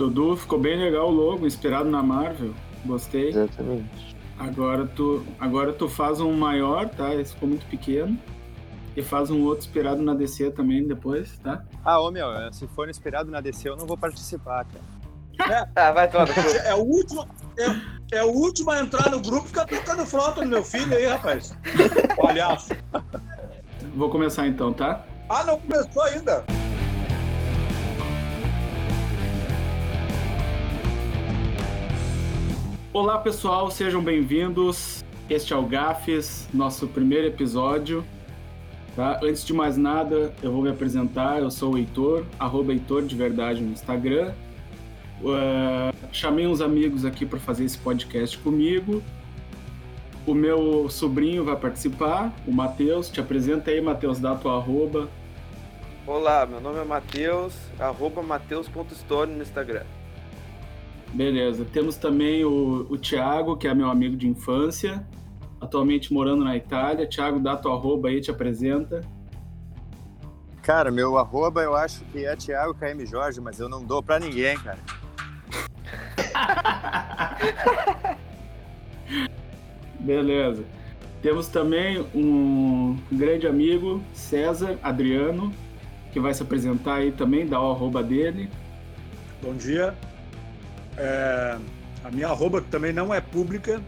Dudu, ficou bem legal o logo, inspirado na Marvel. Gostei. Exatamente. Agora tu, agora tu faz um maior, tá? Esse ficou muito pequeno. E faz um outro inspirado na DC também depois, tá? Ah, ô meu, se for inspirado na DC, eu não vou participar, cara. Ah, vai tomar. É o último, é, é o último a entrar no grupo, fica tocando flauta no meu filho aí, rapaz. Palhaço. Vou começar então, tá? Ah, não começou ainda. Olá pessoal, sejam bem-vindos. Este é o Gafes, nosso primeiro episódio. Tá? Antes de mais nada, eu vou me apresentar. Eu sou o Heitor, arroba Heitor de Verdade no Instagram. Uh, chamei uns amigos aqui para fazer esse podcast comigo. O meu sobrinho vai participar, o Matheus. Te apresenta aí, Matheus, dá tua arroba. Olá, meu nome é Matheus, arroba mateus.store no Instagram. Beleza. Temos também o, o Thiago, que é meu amigo de infância, atualmente morando na Itália. Thiago, dá tua arroba aí, te apresenta. Cara, meu arroba eu acho que é Thiago KM Jorge, mas eu não dou pra ninguém, cara. Beleza. Temos também um grande amigo, César Adriano, que vai se apresentar aí também, dá o arroba dele. Bom dia. É, a minha arroba, que também não é pública,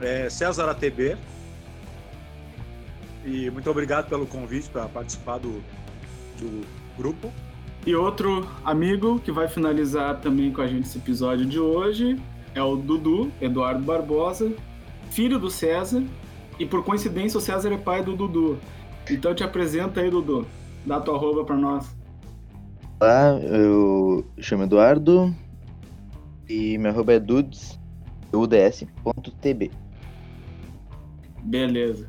é César ATB. E muito obrigado pelo convite para participar do, do grupo. E outro amigo que vai finalizar também com a gente esse episódio de hoje é o Dudu, Eduardo Barbosa, filho do César. E por coincidência, o César é pai do Dudu. Então te apresenta aí, Dudu. Dá tua arroba para nós. Olá, eu chamo Eduardo e meu arroba é dudes. Beleza.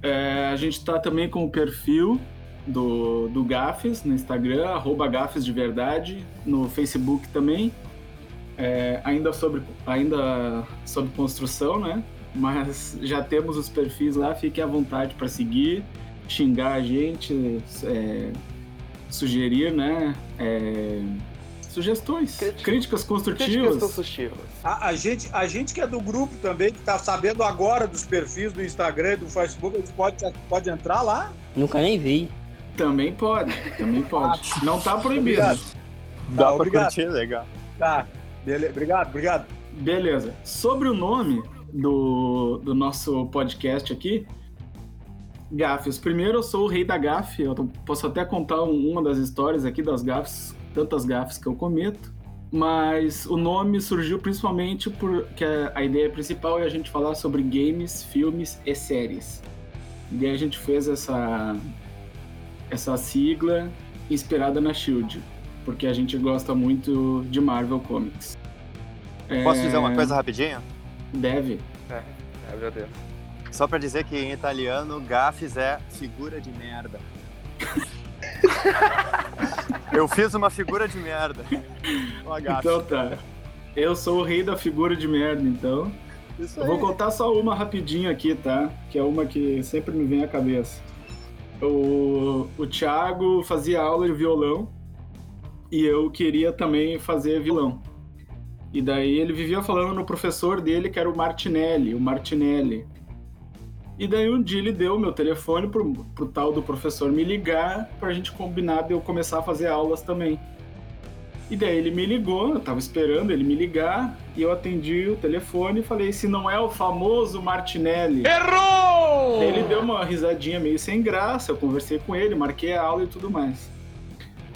É, a gente tá também com o perfil do, do Gafes no Instagram, arroba Gafes de Verdade, no Facebook também. É, ainda, sobre, ainda sobre construção, né? Mas já temos os perfis lá, fiquem à vontade para seguir, xingar a gente, é, sugerir, né? É, sugestões, Crítica. críticas construtivas. Críticas construtivas. A, a gente, a gente que é do grupo também, que está sabendo agora dos perfis do Instagram e do Facebook, a gente pode, pode entrar lá? Nunca nem vi. Também pode, também pode. Não tá proibido. Obrigado. Dá pra obrigado. curtir, legal. Tá. Bele- Obrigado, obrigado. Beleza. Sobre o nome do, do nosso podcast aqui, gafes. Primeiro, eu sou o rei da gafe. Eu posso até contar um- uma das histórias aqui das gafes, tantas gafes que eu cometo. Mas o nome surgiu principalmente porque a ideia principal é a gente falar sobre games, filmes e séries. E daí a gente fez essa, essa sigla inspirada na Shield, porque a gente gosta muito de Marvel Comics. Posso É, dizer uma coisa rapidinho? Deve. É, meu Deus. Só pra dizer que em italiano, gafes é figura de merda. Eu fiz uma figura de merda. Gafe. Então tá. Eu sou o rei da figura de merda, então. Isso Eu aí. vou contar só uma rapidinho aqui, tá? Que é uma que sempre me vem à cabeça. O, o Thiago fazia aula de violão e eu queria também fazer violão. E daí ele vivia falando no professor dele, que era o Martinelli, o Martinelli. E daí um dia ele deu o meu telefone pro, pro tal do professor me ligar pra gente combinar de eu começar a fazer aulas também. E daí ele me ligou, eu tava esperando ele me ligar, e eu atendi o telefone e falei, se não é o famoso Martinelli. Errou! Ele deu uma risadinha meio sem graça, eu conversei com ele, marquei a aula e tudo mais.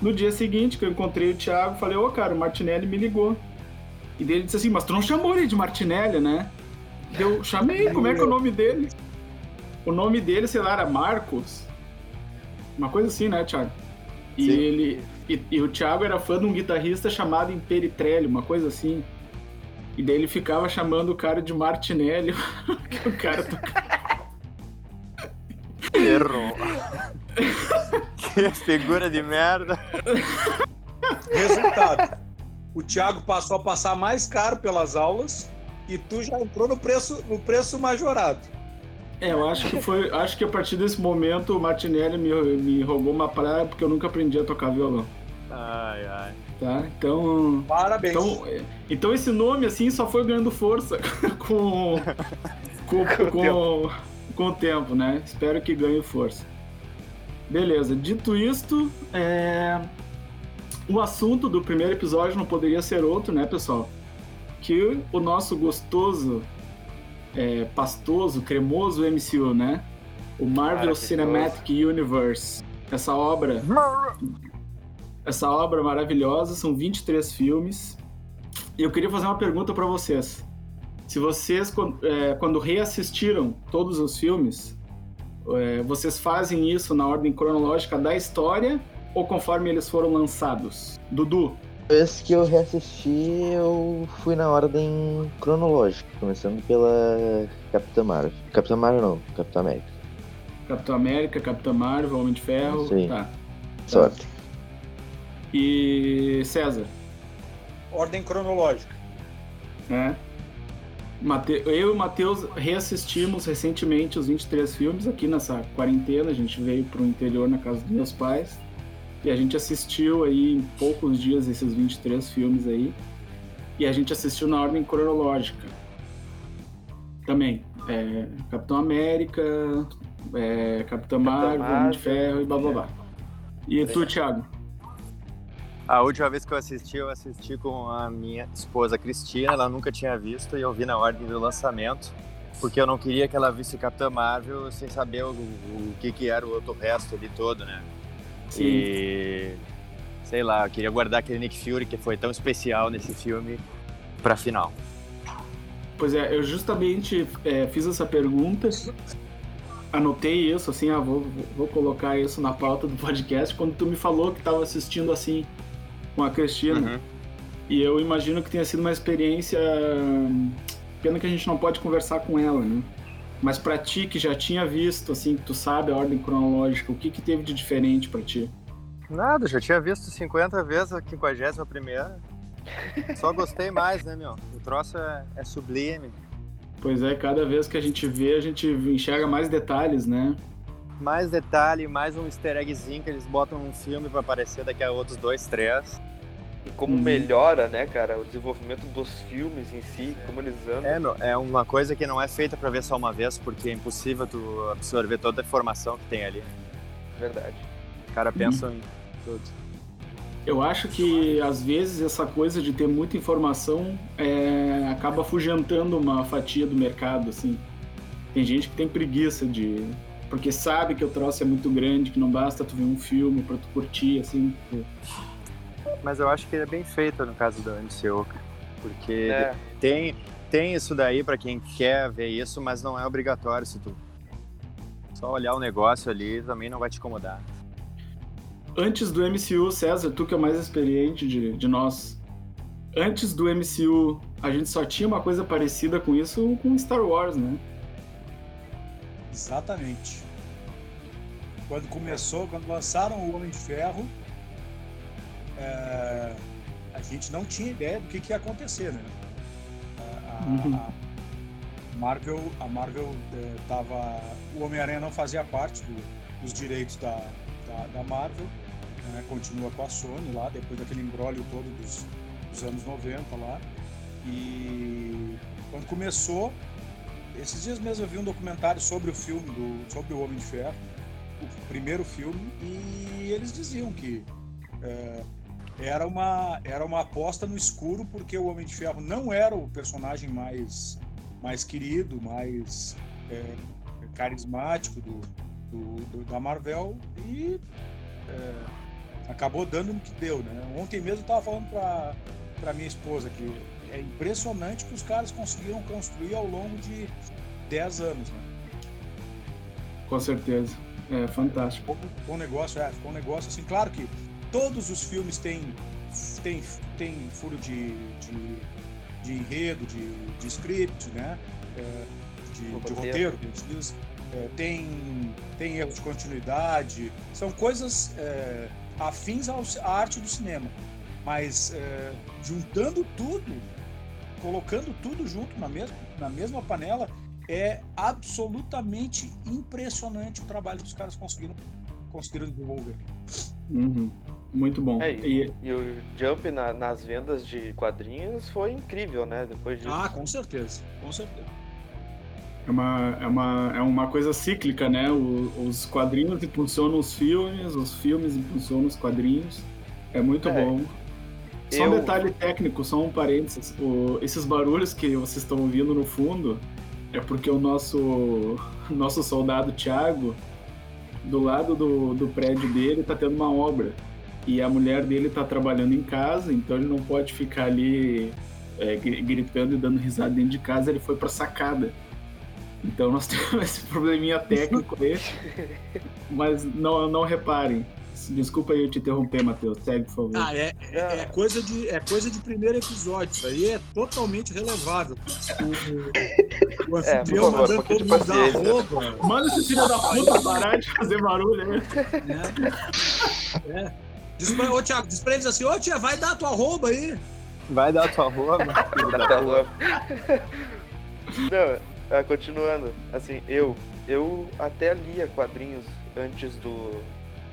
No dia seguinte, que eu encontrei o Thiago, falei, ô cara, o Martinelli me ligou. E daí ele disse assim, mas tu não chamou ele de Martinelli, né? Eu chamei, como é que é o nome dele? O nome dele, sei lá, era Marcos. Uma coisa assim, né, Thiago? E Sim. ele. E, e o Thiago era fã de um guitarrista chamado Imperitrelli, uma coisa assim. E daí ele ficava chamando o cara de Martinelli, que o cara tocava. Errou. que figura de merda. Resultado. o Thiago passou a passar mais caro pelas aulas e tu já entrou no preço, no preço majorado. É, eu acho que foi. Acho que a partir desse momento o Martinelli me, me roubou uma praia porque eu nunca aprendi a tocar violão. Ai, ai. tá? Então, Parabéns. então, é, então esse nome assim só foi ganhando força com com, Com o com, com o tempo, né? Espero que ganhe força. Beleza, dito isto, é, o assunto do primeiro episódio não poderia ser outro, né, pessoal? Que o nosso gostoso, é, pastoso, cremoso MCU, né? O Marvel Maravilhoso. Cinematic Universe. Essa obra essa obra maravilhosa, são 23 filmes. E eu queria fazer uma pergunta para vocês. Se vocês, é, quando reassistiram todos os filmes, é, vocês fazem isso na ordem cronológica da história ou conforme eles foram lançados? Dudu, Esse que eu reassisti, eu fui na ordem cronológica, começando pela Capitã Marvel. Capitã Marvel não, Capitã América. Capitão América, Capitã Marvel, Homem de Ferro. Sim. Tá. Sorte. E César, Ordem cronológica. né? Mate- Eu e o Matheus reassistimos recentemente os 23 filmes aqui nessa quarentena. A gente veio pro interior na casa dos meus pais e a gente assistiu aí em poucos dias esses 23 filmes aí. E a gente assistiu na ordem cronológica. Também. É, Capitão América, é, Capitã Marvel, Homem de. Ferro e blá blá blá. E tu, Thiago? A última vez que eu assisti, eu assisti com a minha esposa Cristina, ela nunca tinha visto e eu vi na ordem do lançamento, porque eu não queria que ela visse Capitã Marvel sem saber o, o que, que era o outro resto ali todo, né? E sei lá, eu queria guardar aquele Nick Fury que foi tão especial nesse filme pra final. Pois é, eu justamente é, fiz essa pergunta, anotei isso, assim, ah, vou, vou colocar isso na pauta do podcast, quando tu me falou que estava assistindo assim com a Cristina. Uhum. E eu imagino que tenha sido uma experiência. Pena que a gente não pode conversar com ela, né? Mas pra ti que já tinha visto, assim, que tu sabe a ordem cronológica, o que que teve de diferente pra ti? Nada, já tinha visto 50 vezes a 51 primeira. Só gostei mais, né, meu? O troço é, é sublime. Pois é, cada vez que a gente vê, a gente enxerga mais detalhes, né? Mais detalhe, mais um easter eggzinho que eles botam num filme pra aparecer daqui a outros dois, três. E como Uhum. melhora, né, cara, o desenvolvimento dos filmes em si, como eles andam. É, meu, é uma coisa que não é feita pra ver só uma vez, porque é impossível tu absorver toda a informação que tem ali. Verdade. O cara pensa em tudo. Eu acho que às vezes essa coisa de ter muita informação é, acaba afugentando uma fatia do mercado, assim. Tem gente que tem preguiça de. Porque sabe que o troço é muito grande, que não basta tu ver um filme pra tu curtir, assim. Mas eu acho que ele é bem feito no caso do MCU, cara. porque É, tem, tem isso daí pra quem quer ver isso, mas não é obrigatório se tu só olhar o negócio ali também não vai te incomodar. Antes do MCU, César, tu que é o mais experiente de, de nós. Antes do MCU, a gente só tinha uma coisa parecida com isso com Star Wars, né? Exatamente. Quando começou, quando lançaram o Homem de Ferro, é, a gente não tinha ideia do que, que ia acontecer, né? A, Uhum. a Marvel, a Marvel é, tava, o Homem-Aranha não fazia parte do- dos direitos da, da, da Marvel, né? continua com a Sony lá, depois daquele embrólio todo dos, dos anos 90 lá. E quando começou, esses dias mesmo eu vi um documentário sobre o filme, do, sobre o Homem de Ferro, o primeiro filme, e eles diziam que é, era, uma, era uma aposta no escuro, porque o Homem de Ferro não era o personagem mais, mais querido, mais é, carismático do, do- do- da Marvel, e é, acabou dando no que deu. Né? Ontem mesmo eu estava falando para minha esposa que é impressionante que os caras conseguiram construir ao longo de 10 anos. Né? Com certeza. É fantástico. Ficou, ficou um negócio, é, ficou um negócio assim, claro que todos os filmes têm, têm, têm furo de, de, de enredo, de, de script, né? É, de, O de roteiro. roteiro, que a gente diz. É, tem, tem erro de continuidade, são coisas é, afins ao, à arte do cinema. Mas é, juntando tudo, colocando tudo junto na mesma, na mesma panela, é absolutamente impressionante o trabalho que os caras conseguiram, conseguiram desenvolver. Uhum. Muito bom. É, E, E o Jump na- nas vendas de quadrinhos foi incrível, né? Depois disso. Ah, com certeza, com certeza. É uma, é, uma, é uma coisa cíclica, né? O- os quadrinhos impulsionam os filmes, os filmes impulsionam os quadrinhos. É muito É. bom. Só um Eu- detalhe técnico, só um parênteses. O- esses barulhos que vocês estão ouvindo no fundo é porque o nosso, nosso soldado Thiago, do lado do, do prédio dele, tá tendo uma obra. E a mulher dele tá trabalhando em casa, então ele não pode ficar ali é, gri- gritando e dando risada dentro de casa, ele foi pra sacada. Então nós temos esse probleminha técnico aí. Mas não, não reparem. Desculpa aí eu te interromper, Matheus. Segue, por favor. Ah, é, é, é coisa de, é coisa de primeiro episódio. Isso aí é totalmente relevável. O, o É, anfitrião favor, mandando todo mundo dar arroba. Manda esse filho da puta parar de fazer barulho, né? né? É. Diz pra, ô, Thiago, diz pra eles assim, ô tia, vai dar a tua arroba aí. Vai dar a tua roupa, louco. Não, ah, continuando, assim, eu, eu até lia quadrinhos antes do,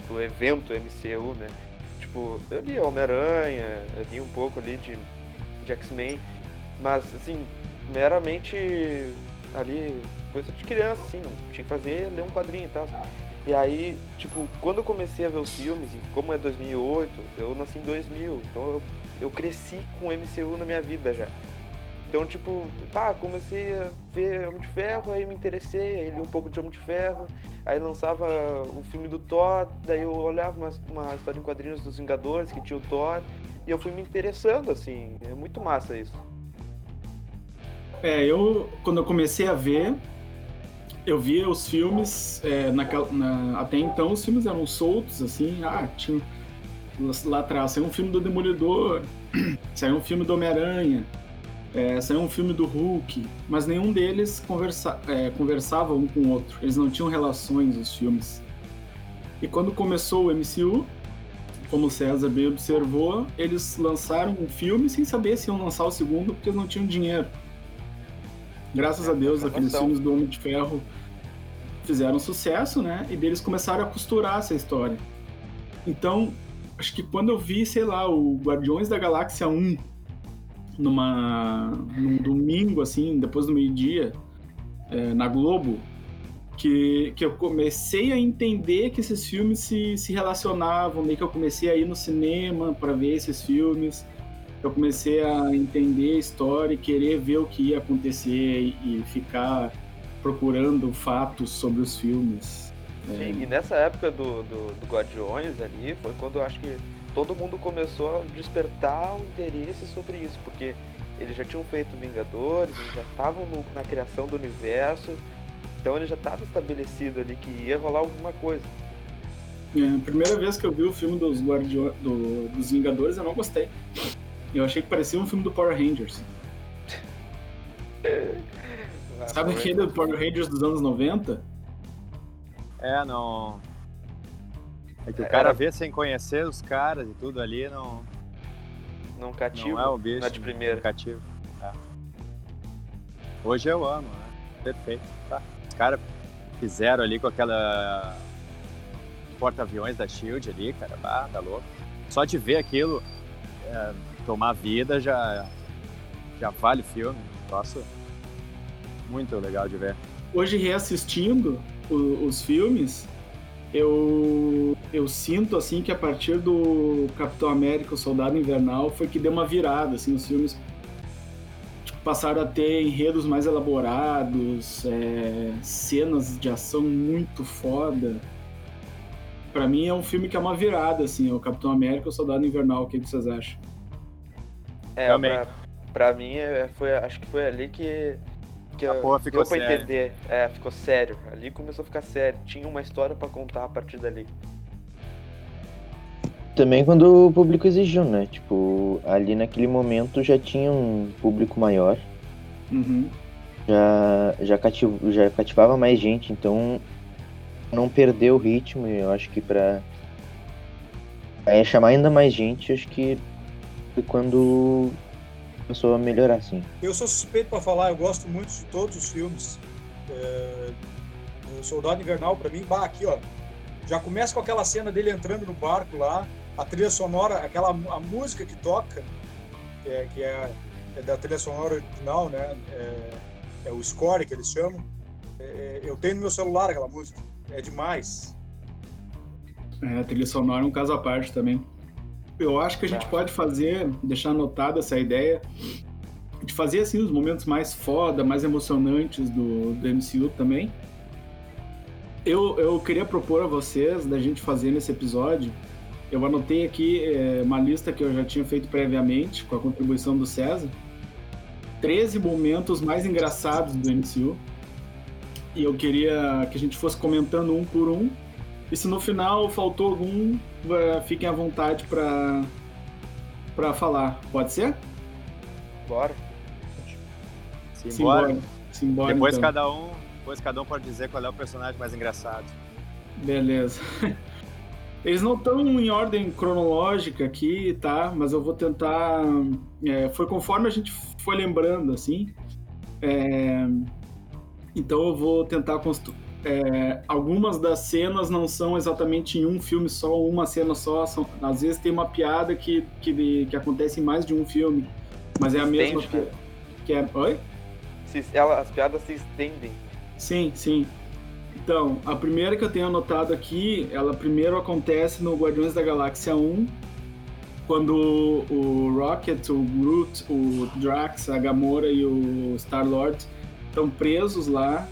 do evento MCU, né? Tipo, eu li Homem-Aranha, eu li um pouco ali de, de X-Men, mas assim, meramente ali, coisa de criança, assim, não tinha que fazer, ler um quadrinho e tal. E aí, tipo, quando eu comecei a ver os filmes, como é 2008, eu nasci em 2000, então eu, eu cresci com o MCU na minha vida já. Então, tipo, tá, comecei a ver Homem de Ferro, aí me interessei, aí li um pouco de Homem de Ferro, aí lançava o filme do Thor, daí eu olhava uma, uma história em quadrinhos dos Vingadores, que tinha o Thor, e eu fui me interessando, assim, é muito massa isso. É, eu, quando eu comecei a ver, eu via os filmes, é, na- até então os filmes eram soltos, assim, ah, tinha lá atrás, saiu um filme do Demolidor, saiu um filme do Homem-Aranha, é, saiu um filme do Hulk, mas nenhum deles conversa, é, conversava um com o outro, eles não tinham relações, os filmes. E quando começou o MCU, como o César bem observou, eles lançaram um filme sem saber se iam lançar o segundo, porque eles não tinham dinheiro. Graças É, a Deus, essa aqueles filmes do Homem de Ferro fizeram sucesso, né? E deles começaram a costurar essa história. Então, acho que quando eu vi, sei lá, o Guardiões da Galáxia 1 numa num domingo assim, depois do meio-dia, é, na Globo, que, que eu comecei a entender que esses filmes se, se relacionavam, daí que eu comecei a ir no cinema para ver esses filmes. Eu comecei a entender a história e querer ver o que ia acontecer e, ficar procurando fatos sobre os filmes. É, Sim, e nessa época do, do, do Guardiões ali, foi quando eu acho que todo mundo começou a despertar o interesse sobre isso, porque eles já tinham feito Vingadores, eles já estavam na criação do universo, então ele já estava estabelecido ali que ia rolar alguma coisa. É, a primeira vez que eu vi o filme dos, Guardio... do- dos Vingadores, eu não gostei. Eu achei que parecia um filme do Power Rangers. Sabe aquele do Power Rangers dos anos 90? É, não. É que o Era- cara vê sem conhecer os caras e tudo ali, não, Não cativo, não é o bicho. não é de primeira. não cativo. É. Hoje eu amo, né? Perfeito. Tá. Os caras fizeram ali com aquela porta-aviões da Shield ali, cara, bah, tá louco. Só de ver aquilo é, tomar vida já, já vale o filme. Nossa, muito legal de ver. Hoje, reassistindo o- os filmes, eu, eu sinto assim que a partir do Capitão América, o Soldado Invernal, foi que deu uma virada, assim, os filmes passaram a ter enredos mais elaborados, é, cenas de ação muito foda. Pra mim é um filme que é uma virada, assim, o Capitão América, o Soldado Invernal, o que vocês acham? É, Também. pra, pra mim, é, foi, acho que foi ali que, que A eu- porra ficou deu pra entender. É, ficou sério. Ali começou a ficar sério. Tinha uma história pra contar a partir dali. Também quando o público exigiu, né? Tipo, ali naquele momento já tinha um público maior, Uhum. já, já, cativ, já cativava mais gente, então não perdeu o ritmo, e eu acho que pra é, chamar ainda mais gente, acho que foi quando começou a melhorar, assim. Eu sou suspeito pra falar, eu gosto muito de todos os filmes. É, o Soldado Invernal, pra mim, bah, aqui, ó. Já começa com aquela cena dele entrando no barco lá, a trilha sonora, aquela a música que toca, que é, que é, é da trilha sonora original, né? É, é o score que eles chamam. É, eu tenho no meu celular aquela música. É demais. É, a trilha sonora é um caso à parte também. Eu acho que a gente pode fazer, deixar anotada essa ideia, de fazer assim os momentos mais foda, mais emocionantes do, do MCU também. Eu, eu queria propor a vocês da gente fazer nesse episódio. Eu anotei aqui é, uma lista que eu já tinha feito previamente, com a contribuição do César. 13 momentos mais engraçados do MCU. E eu queria que a gente fosse comentando um por um. E se no final faltou algum, fiquem à vontade para para falar. Pode ser? Bora. Simbora. Simbora, Depois então. cada um, depois cada um pode dizer qual é o personagem mais engraçado. Beleza. Eles não estão em ordem cronológica aqui, tá? Mas eu vou tentar. é, foi conforme a gente foi lembrando, assim. É, então eu vou tentar construir. algumas das cenas não são exatamente em um filme só, uma cena só. São, às vezes tem uma piada que, que, que acontece em mais de um filme. Mas é a mesma Estende, piada. Que é, oi? Se, ela, as piadas se estendem. Sim, sim. Então, a primeira que eu tenho anotado aqui, ela primeiro acontece no Guardiões da Galáxia 1, quando o Rocket, o Groot, o Drax, a Gamora e o Star-Lord estão presos lá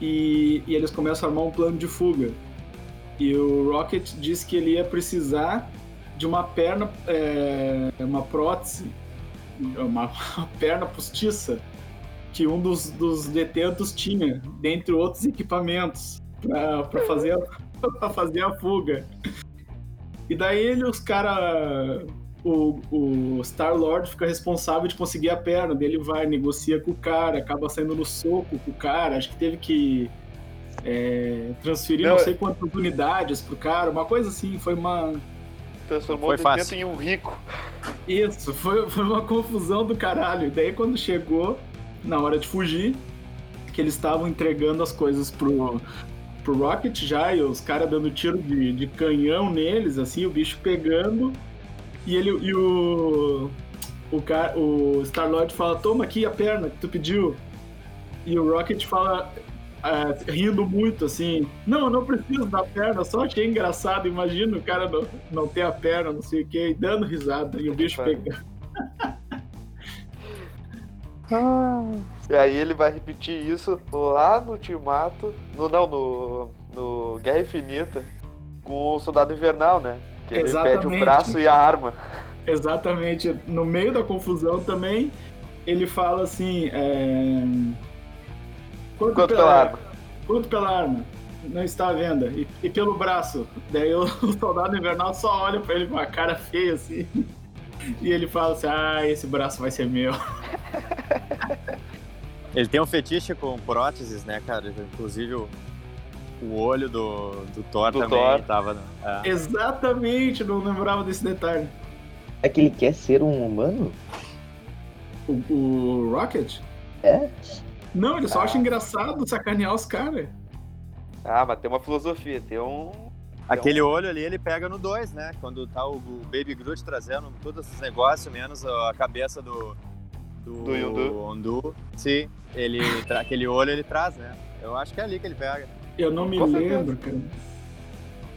e, e eles começam a armar um plano de fuga. E o Rocket diz que ele ia precisar de uma perna, é, uma prótese, uma, uma perna postiça que um dos, dos detentos tinha, dentre outros equipamentos, para fazer, fazer a fuga. E daí ele, os caras. O, o Star-Lord fica responsável de conseguir a perna. Daí ele vai, negocia com o cara, acaba saindo no soco com o cara. Acho que teve que é, transferir não, Não, sei quantas unidades pro cara, uma coisa assim. Foi uma. Transformou Foi fácil. em um rico. Isso, foi, foi uma confusão do caralho. Daí quando chegou, na hora de fugir, que eles estavam entregando as coisas pro, pro Rocket já, e os caras dando tiro de, de canhão neles, assim, o bicho pegando. E ele e o. O, cara, o Star-Lord fala, toma aqui a perna que tu pediu. E o Rocket fala, ah, rindo muito, assim, não, eu não preciso da perna, só achei engraçado, imagina o cara não, não ter a perna, não sei o que, e dando risada, e o bicho pegando. E aí ele vai repetir isso lá no Ultimato. No, não, no, no Guerra Infinita. Com o Soldado Invernal, né? Que ele pede Exatamente. o braço e a arma. Exatamente. No meio da confusão também, ele fala assim. É... Quanto, Quanto pela arma? Quanto pela arma? Não está à venda. E, e pelo braço? Daí o, o soldado invernal só olha pra ele com uma cara feia assim. E ele fala assim: Ah, esse braço vai ser meu. Ele tem um fetiche com próteses, né, cara? Inclusive o, olho do, do Thor Do também Thor. tava. é. Exatamente, não lembrava desse detalhe. É que ele quer ser um humano? O, o Rocket? É? Não, ele só Ah. acha engraçado sacanear os caras. Ah, mas tem uma filosofia, tem um. Aquele olho ali ele pega no 2, né? Quando tá o, o Baby Groot trazendo todos esses negócios, menos a cabeça do. Do, Do Yondu. Sim, ele, aquele olho ele traz, né? Eu acho que é ali que ele pega. Eu não me Com certeza. lembro, cara.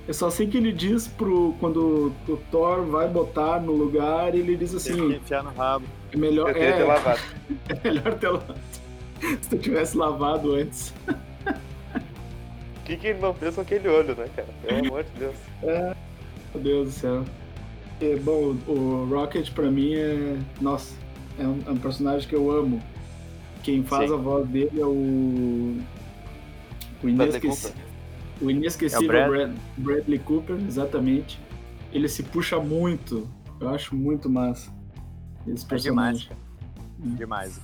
Eu só sei que ele diz pro. Quando o Thor vai botar no lugar, ele diz Tem que assim: enfiar no rabo. é melhor, Eu queria ter é, lavado. é melhor ter lavado. Se tu tivesse lavado antes. O que, que ele não fez com aquele olho, né, cara? Pelo amor de Deus. Meu Deus do céu. E, bom, o Rocket pra mim é. Nossa, é um, é um personagem que eu amo. Quem faz Sim. a voz dele é o. O inesquecível. O inesquecível É o Brad- Brad- Bradley Cooper, exatamente. Ele se puxa muito. Eu acho muito massa. Esse É personagem. demais, cara. Demais.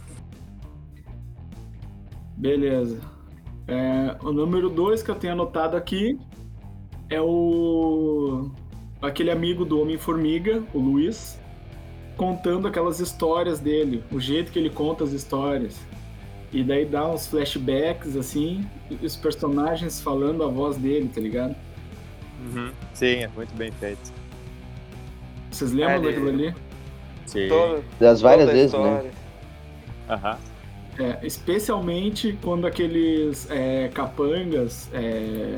Beleza. É, o número 2 que eu tenho anotado aqui é o. aquele amigo do Homem-Formiga, o Luiz, contando aquelas histórias dele, o jeito que ele conta as histórias. E daí dá uns flashbacks, assim, e os personagens falando a voz dele, tá ligado? Uhum. Sim, é muito bem feito. Vocês lembram É, ele- daquilo ali? Sim. Toda, Das várias vezes, né? história. Aham. É, especialmente quando aqueles é, capangas é,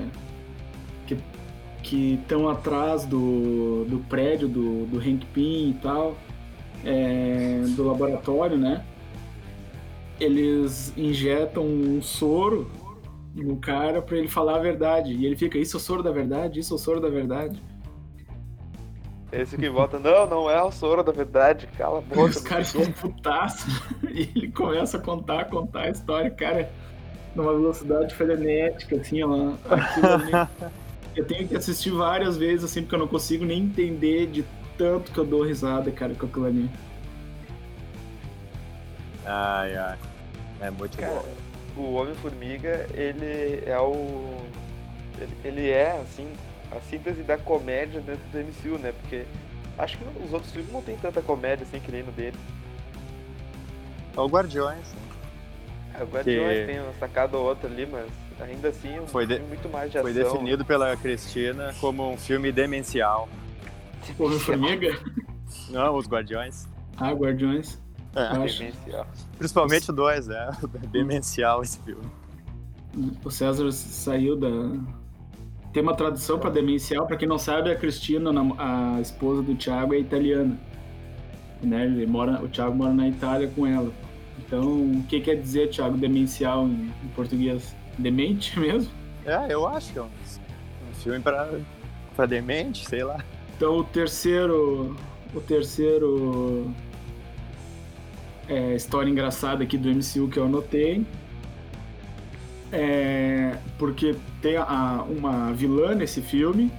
que estão atrás do, do prédio do, do Hank Pym e tal, é, do laboratório, né? Eles injetam um soro no cara pra ele falar a verdade. E ele fica, isso é o soro da verdade? Isso é o soro da verdade? Esse que volta, não, não é o soro da verdade, cala a E boca. os caras ficam putaços e ele começa a contar, contar a história, cara, numa velocidade frenética, assim, ó. Ali. Eu tenho que assistir várias vezes, assim, porque eu não consigo nem entender de tanto que eu dou risada, cara, com aquilo ali. Ai, ai. É muito Cara, bom. o Homem-Formiga, ele é o. Ele, ele é, assim, a síntese da comédia dentro do MCU, né? Porque acho que os outros filmes não tem tanta comédia assim que nem no dele. É o Guardiões. né? O Guardiões Que- tem uma sacada ou outra ali, mas ainda assim é um Foi de- filme muito mais de Foi ação. definido pela Cristina como um filme demencial. Homem-Formiga? Não, os Guardiões. Ah, Guardiões. É. Demencial. Principalmente o 2, né? Demencial esse filme. O César saiu da. Tem uma tradução pra demencial, pra quem não sabe, a Cristina, a esposa do Thiago, é italiana. Né? Ele mora, o Thiago mora na Itália com ela. Então, o que quer dizer, Thiago, demencial em, em português? Demente mesmo? É, eu acho que é um, um filme pra, pra demente, sei lá. Então, o terceiro. O terceiro. É, história engraçada aqui do MCU que eu anotei. É, porque tem a- uma vilã nesse filme,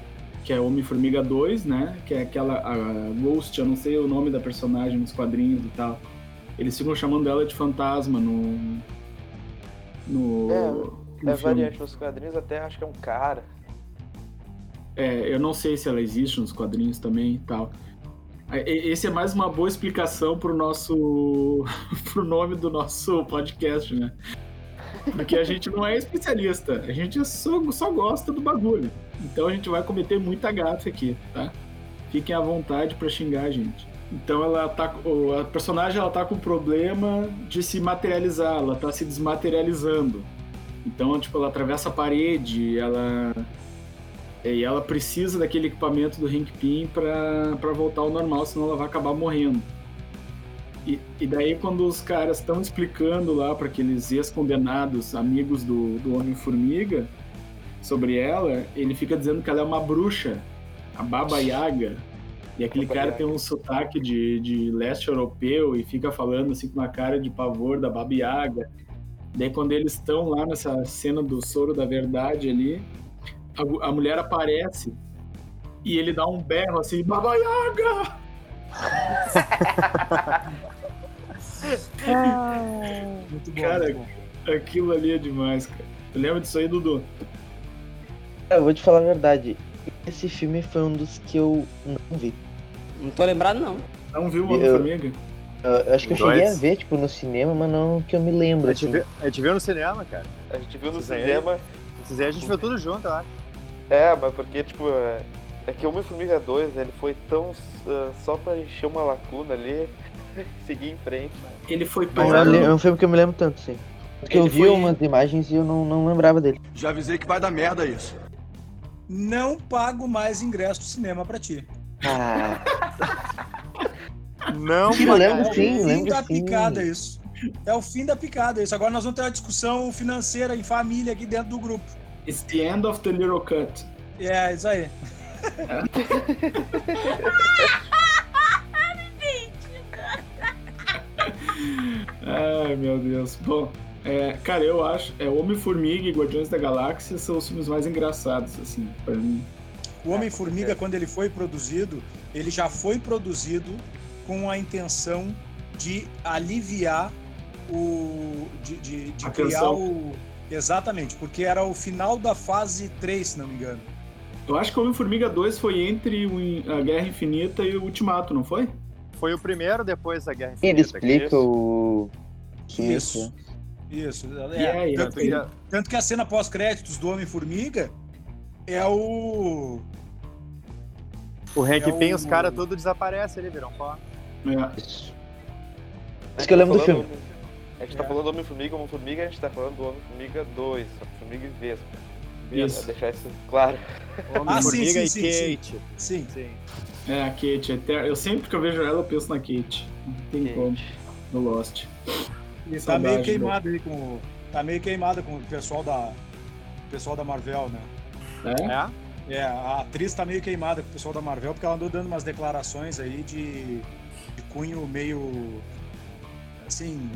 que é Homem-Formiga 2, né? Que é aquela a Ghost, eu não sei o nome da personagem nos quadrinhos e tal. Eles ficam chamando ela de fantasma no. No. É, no É variante nos quadrinhos, até acho que é um cara. É, eu não sei se ela existe nos quadrinhos também e tal. É, Esse é mais uma boa explicação pro nosso. pro nome do nosso podcast, né? Porque a gente não é especialista, a gente só, só gosta do bagulho. Então a gente vai cometer muita gafe aqui, tá? Fiquem à vontade pra xingar a gente. Então ela tá. A personagem ela tá com problema de se materializar, ela tá se desmaterializando. Então, tipo, ela atravessa a parede, ela e ela precisa daquele equipamento do Hank Pym pra voltar ao normal, senão ela vai acabar morrendo. E, e daí quando os caras estão explicando lá para aqueles ex-condenados, amigos do, do Homem-Formiga, sobre ela, ele fica dizendo que ela é uma bruxa, a Baba Yaga. E aquele Baba cara Yaga. tem um sotaque de, de leste europeu e fica falando assim com uma cara de pavor da Baba Yaga. Daí quando eles estão lá nessa cena do soro da verdade ali, a, a mulher aparece e ele dá um berro assim, Baba Yaga! Muito bom. Cara, muito bom. Aquilo ali é demais, cara. Tu lembra disso aí, Dudu? Eu vou te falar a verdade. Esse filme foi um dos que eu não vi. Não tô lembrado, não. Não viu o Eu- Homem-Formiga? Eu, eu acho que eu cheguei a ver, tipo, no cinema, mas não que eu me lembro, A gente, assim. viu, a gente viu no cinema, cara. A gente viu no aí. cinema. Esses aí a gente viu tudo junto, eu acho. É, mas porque, tipo, é, é que o Homem-Formiga 2, ele foi tão ah, só pra encher uma lacuna ali, seguir em frente. Ele foi eu le- é um filme que eu me lembro tanto, sim. Porque eu Ele vi foi- umas imagens e eu não, não lembrava dele. Já avisei que vai dar merda isso. Não pago mais ingresso do cinema pra ti. Ah, Não, eu lembro É o fim lembro da sim. picada isso. É o fim da picada isso. Agora nós vamos ter uma discussão financeira em família aqui dentro do grupo. It's the end of the little cut. É, isso aí. Ai, meu Deus. Bom, é, cara, eu acho... É, Homem-Formiga e Guardiões da Galáxia são os filmes mais engraçados, assim, pra mim. O Homem-Formiga, quando ele foi produzido, ele já foi produzido com a intenção de aliviar o. de, de, de criar o. Exatamente, porque era o final da fase 3, se não me engano. Eu acho que o Homem-Formiga 2 foi entre a Guerra Infinita e o Ultimato, não foi? Foi o primeiro depois da Guerra ele Infinita. cara. explica o. Isso. Isso. É, Yeah, yeah. tanto, que, tanto que a cena pós-créditos do Homem-Formiga é o. O Hank É Pym, o- os caras tudo desaparecem ali, viram pó. É. Isso. Isso que eu lembro do filme. Homem- A gente tá É. falando do Homem-Formiga, Homem-Formiga, a gente tá falando do Homem-Formiga 2, Homem-Formiga e Vespa. Isso. Pra deixar isso claro. Ah, sim, Formiga sim, e sim, Kate. Sim. Sim. É, a Kate. eter- Eu sempre que eu vejo ela, eu penso na Kate. Não tem como. no Lost. E tá meio do- queimado aí com. o- Tá meio queimada com o pessoal da. o pessoal da Marvel, né? É? É? É, a atriz tá meio queimada com o pessoal da Marvel, porque ela andou dando umas declarações aí de, de cunho meio. Assim,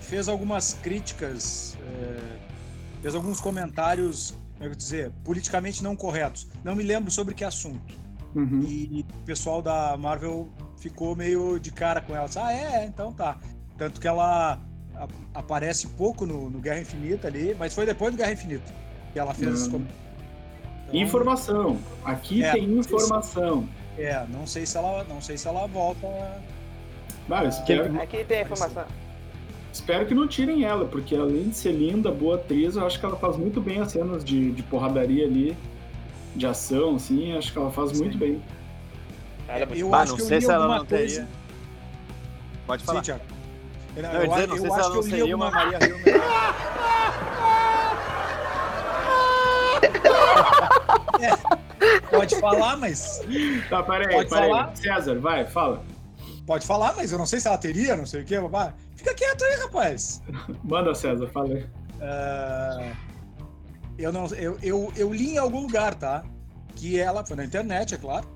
fez algumas críticas, é, fez alguns comentários, como é que dizer, politicamente não corretos. Não me lembro sobre que assunto. Uhum. E o pessoal da Marvel ficou meio de cara com ela. Disse, ah, é, então tá. Tanto que ela a- aparece pouco no, no Guerra Infinita ali, mas foi depois do Guerra Infinita que ela fez esses Hum. comentários. Então, Informação. Aqui É, tem informação. É, não sei se ela, não sei se ela volta. Eu espero, Aqui tem a informação. espero que não tirem ela, porque além de ser linda, boa atriz, eu acho que ela faz muito bem as cenas de, de porradaria ali, de ação, assim, acho que ela faz muito Sim. bem. Ela é muito Eu Bah, acho não que eu sei se ela não coisa- teria. Pode Sim, falar. Thiago. Eu, Não, eu dizer, não sei eu se acho ela que não seria uma Maria Hill melhor. Pode falar, mas Tá, peraí, peraí. falar? César, vai, fala. Pode falar, mas eu não sei se ela teria, não sei o quê. babá. Fica quieto aí, rapaz. Manda, César, fala aí. Ah, eu não, eu, eu, eu li em algum lugar, tá? Que ela foi na internet, é claro.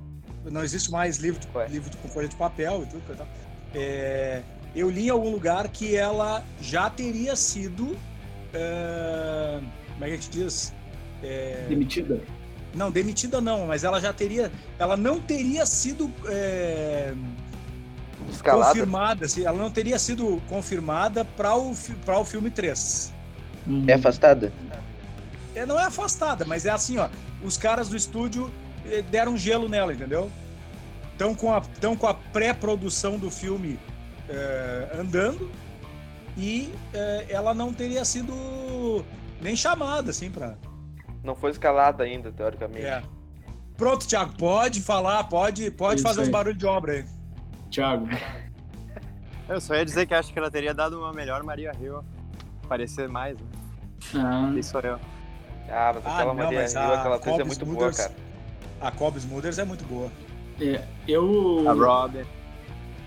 Não existe mais livro, de- livro de- com folha de papel e tudo. e tal. É, eu li em algum lugar que ela já teria sido, ah, como é que a gente diz? É, Demitida? não, demitida não, mas ela já teria, ela não teria sido é, escalada. confirmada, assim, ela não teria sido confirmada para o, pra o filme 3. Hum. É afastada? É, não é afastada, mas é assim, ó. Os caras do estúdio eh, deram gelo nela, entendeu? Estão com a, tão com a pré-produção do filme eh, andando e eh, ela não teria sido nem chamada, assim, pra. Não foi escalada ainda, teoricamente. É. Pronto, Thiago, pode falar, pode, pode Isso fazer uns aí. barulhos de obra aí. Thiago. Eu só ia dizer que acho que ela teria dado uma melhor Maria Hill. Parecer mais, né? Ah, Isso sou eu. Ah, mas Ah, aquela não, Maria mas Hill, a aquela atriz é muito boa, cara. A Cobb Smulders é muito boa. é, eu, A Robin.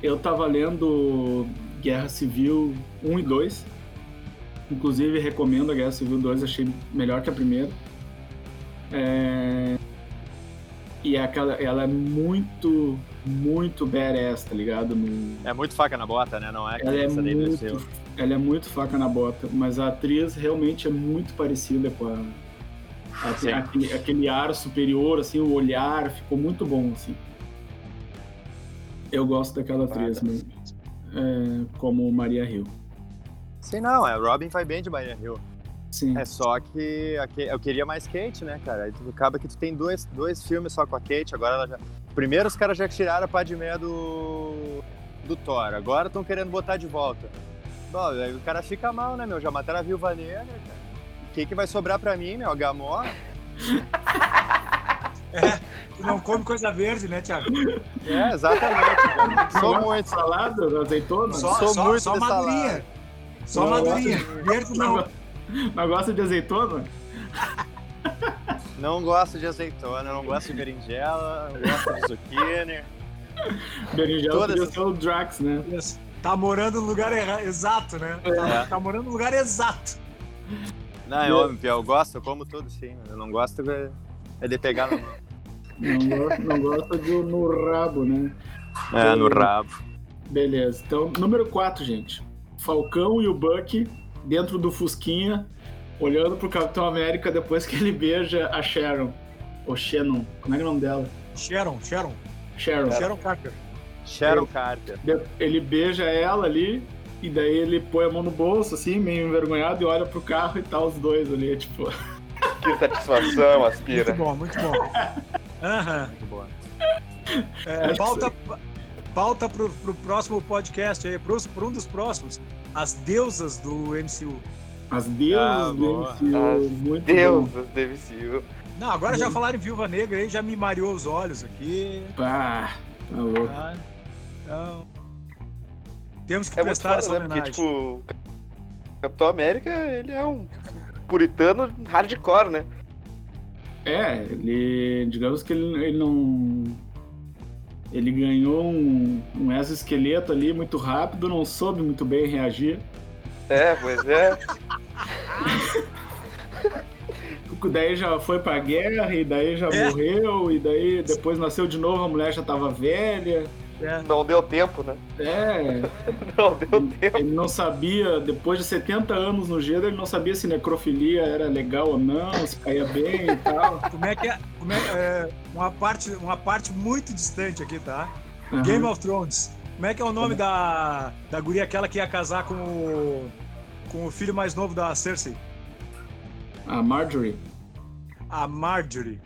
eu tava lendo Guerra Civil 1 e 2. Inclusive, recomendo a Guerra Civil 2, achei melhor que a primeira. É, E é aquela, ela é muito, muito badass, tá ligado? No- É muito faca na bota, né? Não é Ela é muito, ela é muito faca na bota, mas a atriz realmente é muito parecida com a, a- aquele, aquele ar superior, assim, o olhar ficou muito bom, assim. Eu gosto daquela atriz, mas, é, como Maria Hill. Sim, não, é. Robin vai bem de Maria Hill. Sim. É só que eu queria mais Kate, né, cara? Aí tu acaba que tu tem dois, dois filmes só com a Kate, agora ela já. Primeiro os caras já tiraram a Padmé do. do Thor, agora estão querendo botar de volta. Bom, aí o cara fica mal, né, meu? Já mataram a Viúva Negra, cara. O que, que vai sobrar pra mim, meu? A Gamora? Tu não come coisa verde, né, Thiago? É, exatamente. Sou muito. Salada, azeitona? Só, Sou só, muito só madurinha. Só madurinha. Verde não. Não, gosta de azeitona? Não gosto de azeitona, não gosto de berinjela, não gosto de zucchini. Berinjela Todas podia essas- ser o Drax, né? Tá morando no lugar erra- exato, né? É. Tá, morando no lugar exato. Não, eu, eu gosto, eu como tudo sim. Eu não gosto é, é de pegar no, Não gosta, não gosta de, no rabo, né? é, no rabo. Beleza. Então, número 4, gente. Falcão e o Buck dentro do Fusquinha, olhando pro Capitão América depois que ele beija a Sharon. Ou Shannon. Como é que é o nome dela? Sharon, Sharon. Sharon. Sharon Carter. Sharon Carter. Ele beija ela ali, e daí ele põe a mão no bolso, assim, meio envergonhado, e olha pro carro e tá os dois ali, tipo. Que satisfação, Muito aspira. bom, muito bom. Aham. Muito boa. É, que pauta pauta pro, pro próximo podcast aí, pros, por um dos próximos. As deusas do MCU. As deusas Ah, do boa. MCU. As muito Deus bom. do DVCU. Não, agora já falaram em Viúva Negra aí, já me mareou os olhos aqui. Pá, tá louco. tá? Então. Temos que É prestar essa né? Porque, homenagem. tipo, Capitão América, ele é um puritano hardcore, né? É, ele. Digamos que ele, ele não. Ele ganhou um, um exoesqueleto ali muito rápido, não soube muito bem reagir. É, pois é. Daí já foi pra guerra, e daí já É. morreu, e daí depois nasceu de novo, a mulher já tava velha. É. Não deu tempo, né? É, Não deu tempo. ele não sabia, depois de 70 anos no gelo, ele não sabia se necrofilia era legal ou não, se caía bem e tal. Como é que é? Como é, é, uma, parte, uma parte muito distante aqui, tá? Aham. Game of Thrones. Como é que é o nome da, da guria aquela que ia casar com o, com o filho mais novo da Cersei? A Marjorie. A Marjorie.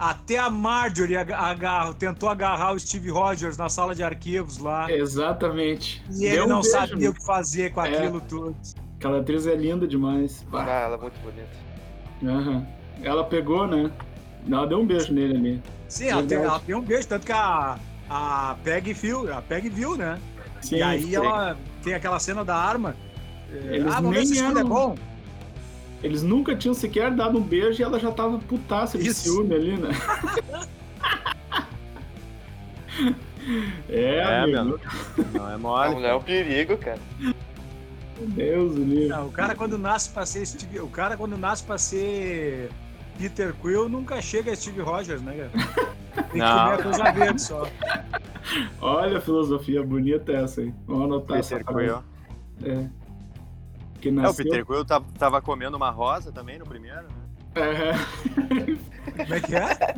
Até a Marjorie aga- agarra- tentou agarrar o Steve Rogers na sala de arquivos lá. Exatamente. E ele Deu um não beijo, sabia o que fazer com É. aquilo tudo. Aquela atriz é linda demais. Ah, ela é muito bonita. Aham. Ela pegou, né? Ela deu um beijo nele ali. Sim, ela tem, Verdade. ela tem um beijo, tanto que a, a Peg viu, a Peg viu, né? Sim, e aí ela tem aquela cena da arma. É, Eles ah, vamos ver se isso tudo é bom. Eles nunca tinham sequer dado um beijo e ela já tava putaça de Isso. ciúme ali, né? é, É, amigo. meu. Não é A mole. mulher é um perigo, cara. Meu Deus, do livro. Não, o cara quando nasce pra ser Steve, o cara quando nasce para ser Peter Quill nunca chega a Steve Rogers, né, cara? Tem que Não. comer a coisa verde só. Olha a filosofia bonita essa aí. Vamos anotar Peter essa frase. Quill. É. Que É, o nasceu... Peter Quill tava, tava comendo uma rosa também no primeiro, né? É. Como é que é?